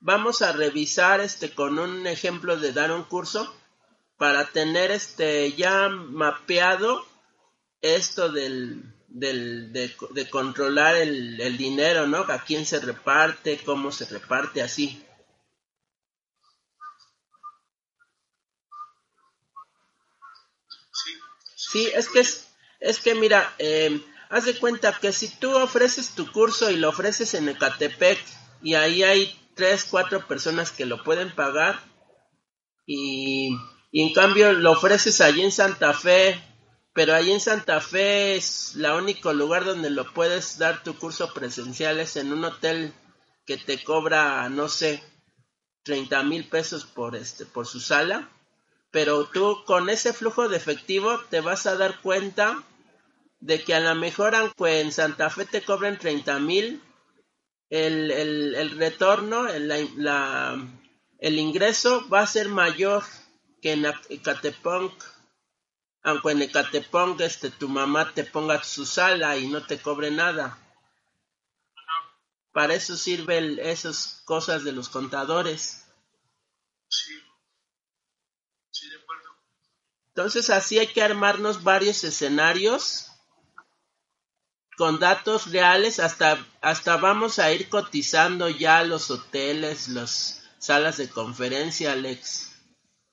Vamos a revisar este con un ejemplo de dar un curso para tener este ya mapeado esto del, del de, de controlar el, el dinero, ¿no? A quién se reparte, cómo se reparte, así. Sí, Sí, es que es, es que mira, eh, haz de cuenta que si tú ofreces tu curso y lo ofreces en Ecatepec y ahí hay tres, cuatro personas que lo pueden pagar y, en cambio lo ofreces allí en Santa Fe, pero allí en Santa Fe es la único lugar donde lo puedes dar tu curso presencial es en un hotel que te cobra, no sé, 30 mil pesos por este, por su sala pero tú con ese flujo de efectivo te vas a dar cuenta de que a lo mejor aunque en Santa Fe te cobren 30 mil, el, el, el retorno, el, la- la- el ingreso va a ser mayor que en Ecatepec. Aunque en Ecatepec este, tu mamá te ponga su sala y no te cobre nada. Para eso sirven esas cosas de los contadores. sí. Sí, de acuerdo. Entonces así hay que armarnos varios escenarios con datos reales, hasta, hasta vamos a ir cotizando ya los hoteles, las salas de conferencia, Alex.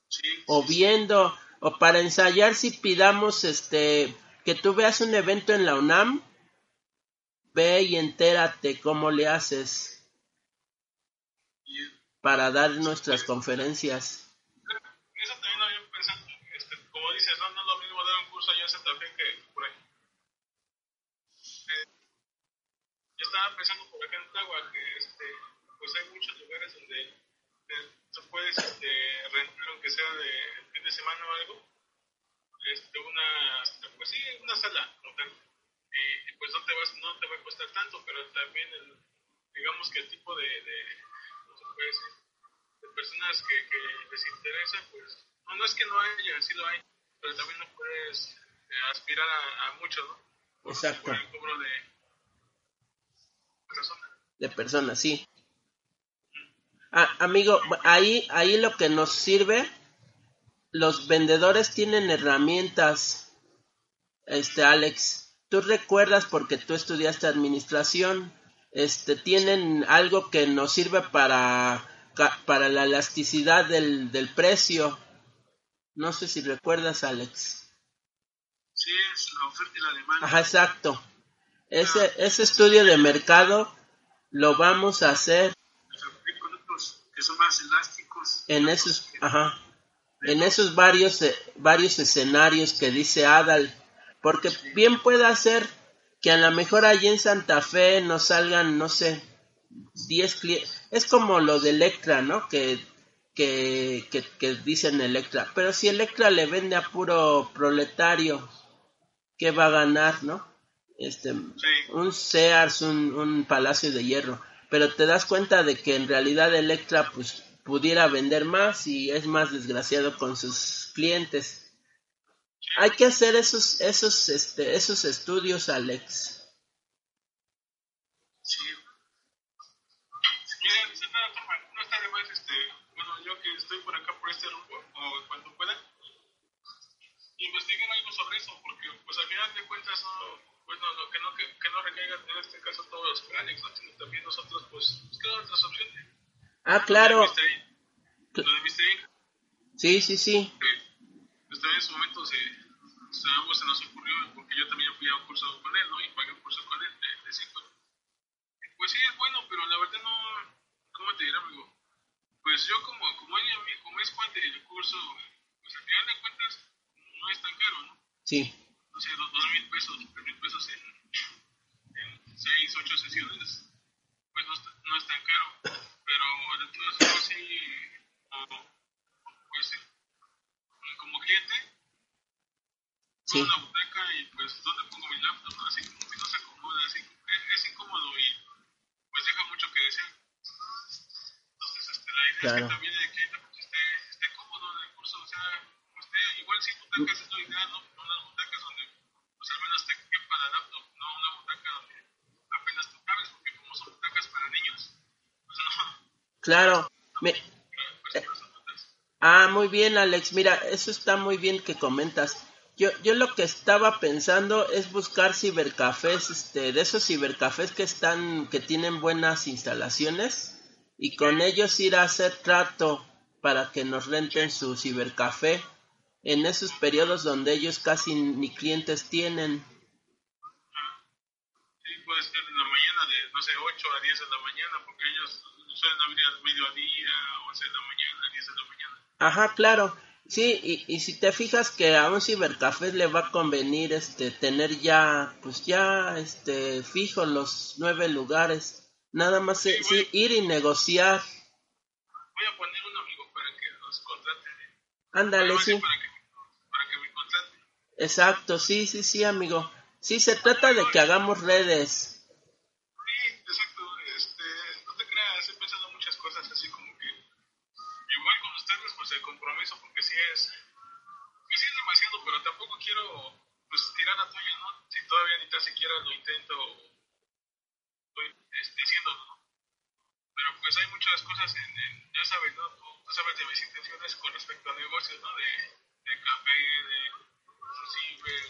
Sí, O viendo, o para ensayar si pidamos este, que tú veas un evento en la UNAM, ve y entérate cómo le haces para dar nuestras conferencias. Eso también lo había pensado, este, como dices, no, no es lo mismo dar Santa Fe que por ahí. Eh, yo estaba pensando por acá en Tagua que este, pues hay muchos lugares donde eh, tú puedes este, rentar, aunque sea de fin de semana o algo, este, una, pues sí, una sala como tal. Y, pues no te, vas, no te va a costar tanto, pero también el, digamos que el tipo de, de de personas que, que les interesa, pues no, no es que no haya, sí lo hay, pero también no puedes aspirar a, a mucho, ¿no? Por, Exacto. por el cobro de personas. de personas, sí. Ah, amigo, ahí, ahí lo que nos sirve, los vendedores tienen herramientas, este Alex, tú recuerdas porque tú estudiaste administración, este, tienen algo que nos sirve para, para la elasticidad del, del precio. No sé si recuerdas, Alex. Sí, es la oferta y la demanda. Ajá, exacto. Ese, ese estudio de mercado lo vamos a hacer Hay productos que son más elásticos. en esos, ajá, en esos varios, eh, varios escenarios que dice Adal, porque bien puede ser que a lo mejor allí en Santa Fe nos salgan, no sé, 10 clientes, es como lo de Electra, ¿no? Que, que, que, que dicen Electra, pero si Electra le vende a puro proletario, ¿qué va a ganar, no? Este, Sí. un Sears, un, un Palacio de Hierro, pero te das cuenta de que en realidad Electra, pues pudiera vender más y es más desgraciado con sus clientes. Hay que hacer esos, esos, este, esos estudios, Alex. Sí. No está de más, este, bueno, yo que estoy por acá por este rumbo, o cuando pueda, investigar algo sobre eso, porque pues al final de cuentas no, bueno, lo que no, que, que no recaigan en este caso todos los planes, ¿no? sino también nosotros pues buscar otras opciones. Ah, claro. Lo de Mr. Inc. Sí, sí, sí. Pues también en su momento se, se, algo se nos ocurrió, porque yo también fui a un curso con él, ¿no? Y pagué un curso con él de, de cinco. Pues sí, es bueno, pero la verdad no, ¿cómo te diré, amigo? Pues yo como, como, él, como es parte del curso, pues al final de cuentas no es tan caro, ¿no? Sí. O sea, dos, dos mil pesos, tres mil pesos en, en seis, ocho sesiones, pues no, no es tan caro. Pero de todas formas sí, pues como cliente, Sí. una butaca y pues ¿dónde pongo mi laptop? ¿no? Así como que no se acomoda, así, es, es incómodo y pues deja mucho que desear. Entonces, este, la idea es Claro. que también el cliente pues, esté, esté cómodo en el curso, o sea, pues, esté, igual si butacas es lo ideal, ¿no? Unas butacas donde pues al menos te quepa la laptop, no una butaca donde apenas tú cabes, porque como son butacas para niños, pues no, Claro. Ah, muy bien, Alex. Mira, eso está muy bien que comentas. Yo, yo lo que estaba pensando es buscar cibercafés, este, de esos cibercafés que están, que tienen buenas instalaciones y con ellos ir a hacer trato para que nos renten su cibercafé en esos periodos donde ellos casi ni clientes tienen. Sí, puede ser en la mañana de, no sé, 8 a 10 de la mañana, porque ellos suelen abrir al mediodía, 11 de la mañana, 10 de la mañana. Ajá, claro. Sí, y, y si te fijas que a un cibercafé le va a convenir este tener ya, pues ya este fijo los nueve lugares. Nada más eh, sí, ir y negociar. Voy a poner un amigo para que nos contrate. Ándale, sí. Para que, para que me contrate. Exacto, sí, sí, sí, amigo. Sí, se trata de que hagamos redes. Muchas cosas así como que. Igual con ustedes, pues el compromiso, porque sí es. Pues sí es demasiado, pero tampoco quiero pues tirar la tuya, ¿no? Si todavía ni tan siquiera lo intento. Estoy este, haciéndolo, ¿no? Pero pues hay muchas cosas en, ya sabes, ¿no? Sabes de mis intenciones con respecto a negocios, ¿no? De, café, de ciber.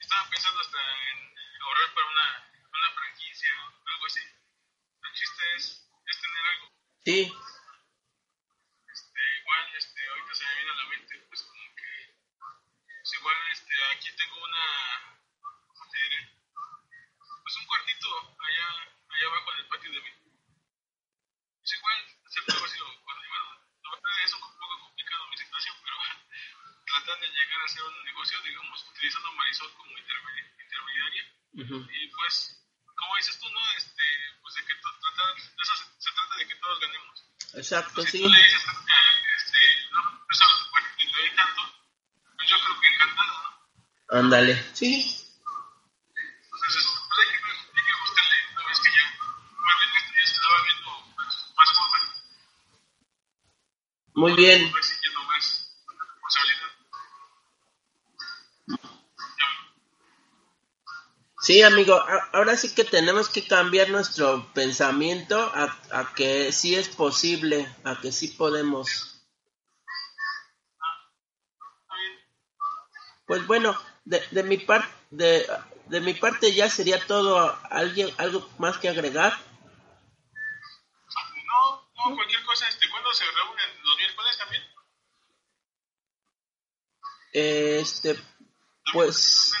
Estaba pensando hasta en ahorrar para una, una franquicia, algo así. El chiste es, es tener algo. Sí, Este, igual, este, ahorita se me viene a la mente, pues como que, pues igual, este, aquí tengo una, ¿cómo te diré? Pues un cuartito allá, allá abajo en el patio de mi. Pues igual, siempre lo puedo llevar. La verdad es un poco complicado mi situación, pero [laughs] tratar de llegar a hacer un negocio, digamos, utilizando Marisol como intermedi- intermediaria. Y pues, como dices tú, ¿no? Este, pues de que to- eso se, se trata de que todos ganemos. exacto, Si sí. tú le dices a este, no, persona que le doy tanto, pues yo creo que encantado, ¿no? Ándale. Sí, Entonces, pues hay que, ver, hay que buscarle, una vez que ya, más bien esto ya se estaba viendo pues, más joven, muy bien. a ver si entiendo más responsabilidad. Sí, amigo, ahora sí que tenemos que cambiar nuestro pensamiento a, a que sí es posible, a que sí podemos. Pues bueno, de, de mi parte, de, de mi parte ya sería todo. ¿Alguien, algo más que agregar? No, no, cualquier cosa, este, ¿cuándo se reúnen? ¿Los miércoles también? Este, pues.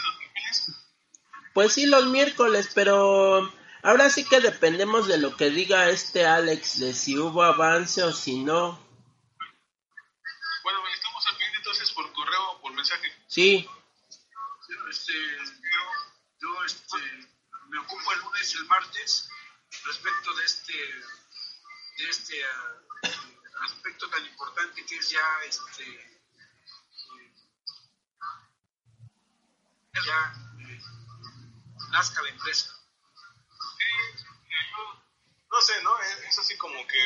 Pues sí los miércoles, pero ahora sí que dependemos de lo que diga este Alex, de si hubo avance o si no. Bueno, estamos al pendiente entonces por correo o por mensaje. Sí, Este, yo, yo este, me ocupo el lunes y el martes respecto de este, de este ah, aspecto tan importante que es ya este, eh, ya eh, nazca la empresa. Sí, no sé, ¿no? Es, así como que,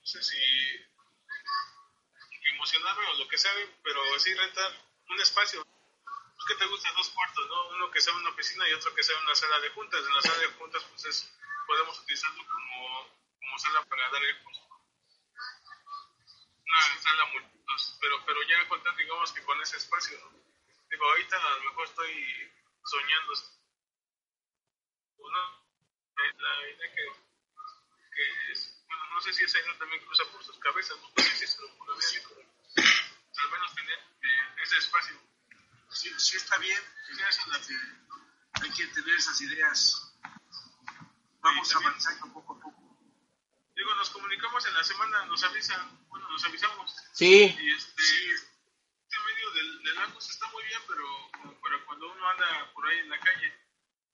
no sé si promocionarme o lo que sea, pero sí rentar un espacio. ¿Qué te gusta? Dos cuartos, ¿no? Uno que sea una oficina y otro que sea una sala de juntas. En la sala de juntas, pues es, podemos utilizarlo como, como sala para dar el curso. Una sala multitud, pero, pero ya contar, digamos que con ese espacio, ¿no? Digo, ahorita a lo mejor estoy soñando. ¿No? La idea que, que es, bueno, no sé si esa idea también cruza por sus cabezas, no sé si es lo al menos tener eh, ese espacio. Sí, sí está bien, hay que tener esas ideas. Vamos avanzando poco a poco. Digo, nos comunicamos en la semana, nos avisan, bueno, nos avisamos. Sí. Y este, este medio del, del está muy bien, pero como para cuando uno anda por ahí en la calle.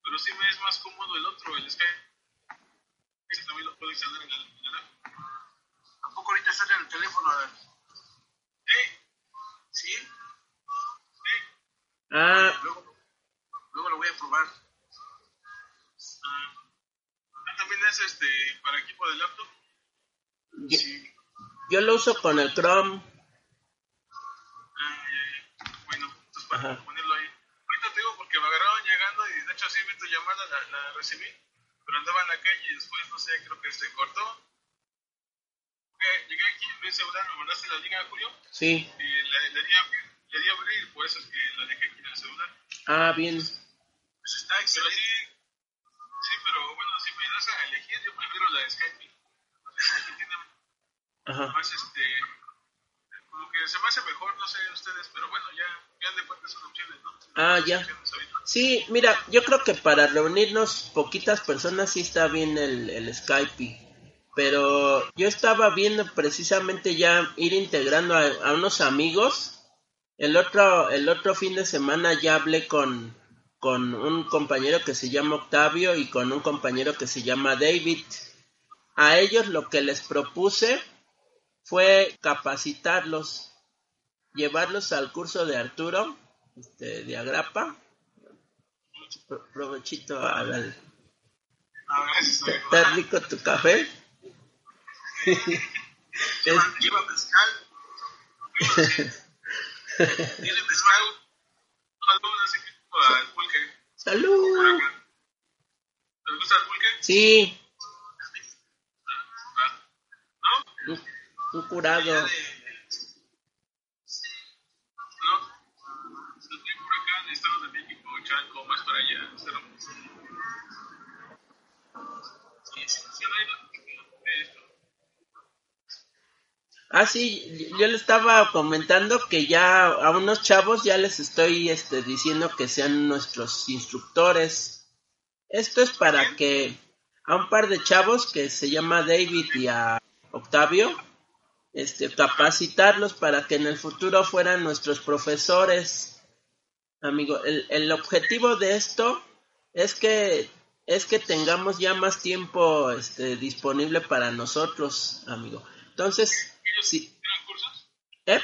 Pero sí me es más cómodo el otro, el Skype. Ese también lo puedo instalar en el, en el app. ¿A poco ahorita sale en el teléfono? ¿Eh? ¿Sí? ¿Sí? Ah, Luego, luego lo voy a probar. Ah, también es este para equipo de laptop. yo, yo lo uso con el Chrome. Ah, ya, ya. Bueno, entonces para Ajá. ponerlo ahí. Ahorita te digo porque me agarraron vi tu llamada, la, la recibí, pero andaba en la calle y después, no sé, creo que se cortó. Llegué, llegué aquí en mi celular, me mandaste la liga, Julio, Sí. y le, le di a abrir, le di a abrir por eso es que la dejé aquí en el celular. Ah, bien. Pues está Pero excelente. sí, sí, pero bueno, si me das a elegir, yo prefiero la de Skype. Ajá. más este que se me hace mejor no sé ustedes pero bueno ya ya de cuenta son opciones no Ah, ya. Ahorita. Sí, mira, yo creo que para reunirnos poquitas personas sí está bien el, el Skype. Pero yo estaba viendo precisamente ya ir integrando a, a unos amigos. El otro, el otro fin de semana ya hablé con, con un compañero que se llama Octavio y con un compañero que se llama David. A ellos lo que les propuse fue capacitarlos, llevarlos al curso de Arturo, este, de Agrapa. Pro- Provechito amigo. ¿Está rico tu café? [laughs] Lleva, lleva mezcal. [laughs] tiene mezcal por ¡Salud! ¿les gusta el pulque? Sí, Ah, ¿no? un, un curado. Ah, sí, yo le estaba comentando que ya a unos chavos ya les estoy este, diciendo que sean nuestros instructores. Esto es para que a un par de chavos que se llama David y a Octavio, este, capacitarlos para que en el futuro fueran nuestros profesores. Amigo, el, el objetivo de esto es que es que tengamos ya más tiempo este, disponible para nosotros, amigo. Entonces, ellos sí, tienen cursos ¿eh?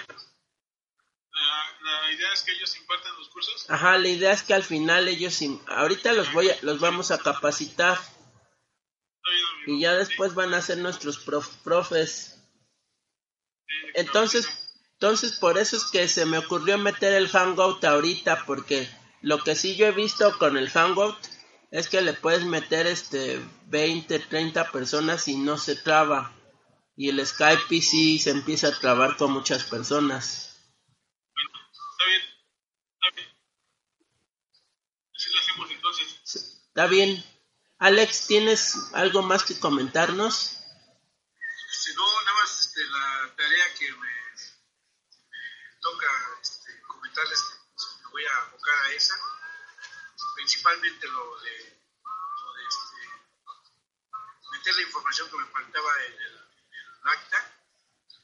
la, la idea es que ellos impartan los cursos Ajá, la idea es que al final ellos, ahorita los voy a, los vamos a capacitar y ya después van a ser nuestros prof- profes. Entonces, entonces por eso es que se me ocurrió meter el Hangout ahorita porque lo que sí yo he visto con el Hangout es que le puedes meter este 20, 30 personas y no se traba. Y el Skype sí se empieza a trabar con muchas personas. Está bien. Alex, ¿tienes algo más que comentarnos? No, nada más este, la tarea que me, me toca me voy a abocar a esa, principalmente lo de, lo de este, meter la información que me faltaba en el, en el acta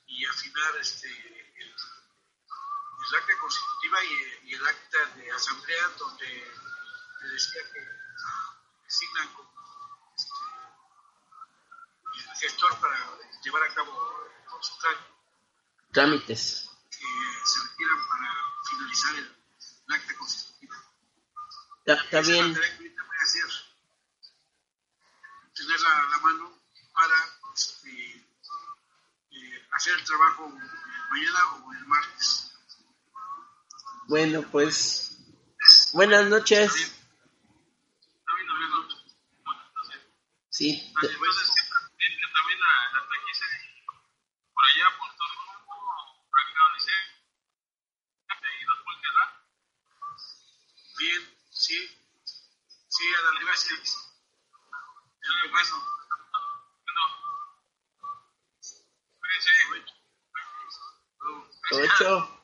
y afinar este, el, el acta constitutiva y, y el acta de asamblea donde te decía que designan como este, el gestor para llevar a cabo los trámites Trámites. que se requieran para finalizar el, el acta constitutiva. Está, está Esa es la bien. hacer. Tenerla a la mano para este, eh, hacer el trabajo en mañana o el martes. Bueno, pues buenas noches. Sí, te- entonces que también, que también la, la taquiza por allá, por Bien, sí. Sí, gracias. Eh, bueno, bueno, cuídense. Luego. ocho.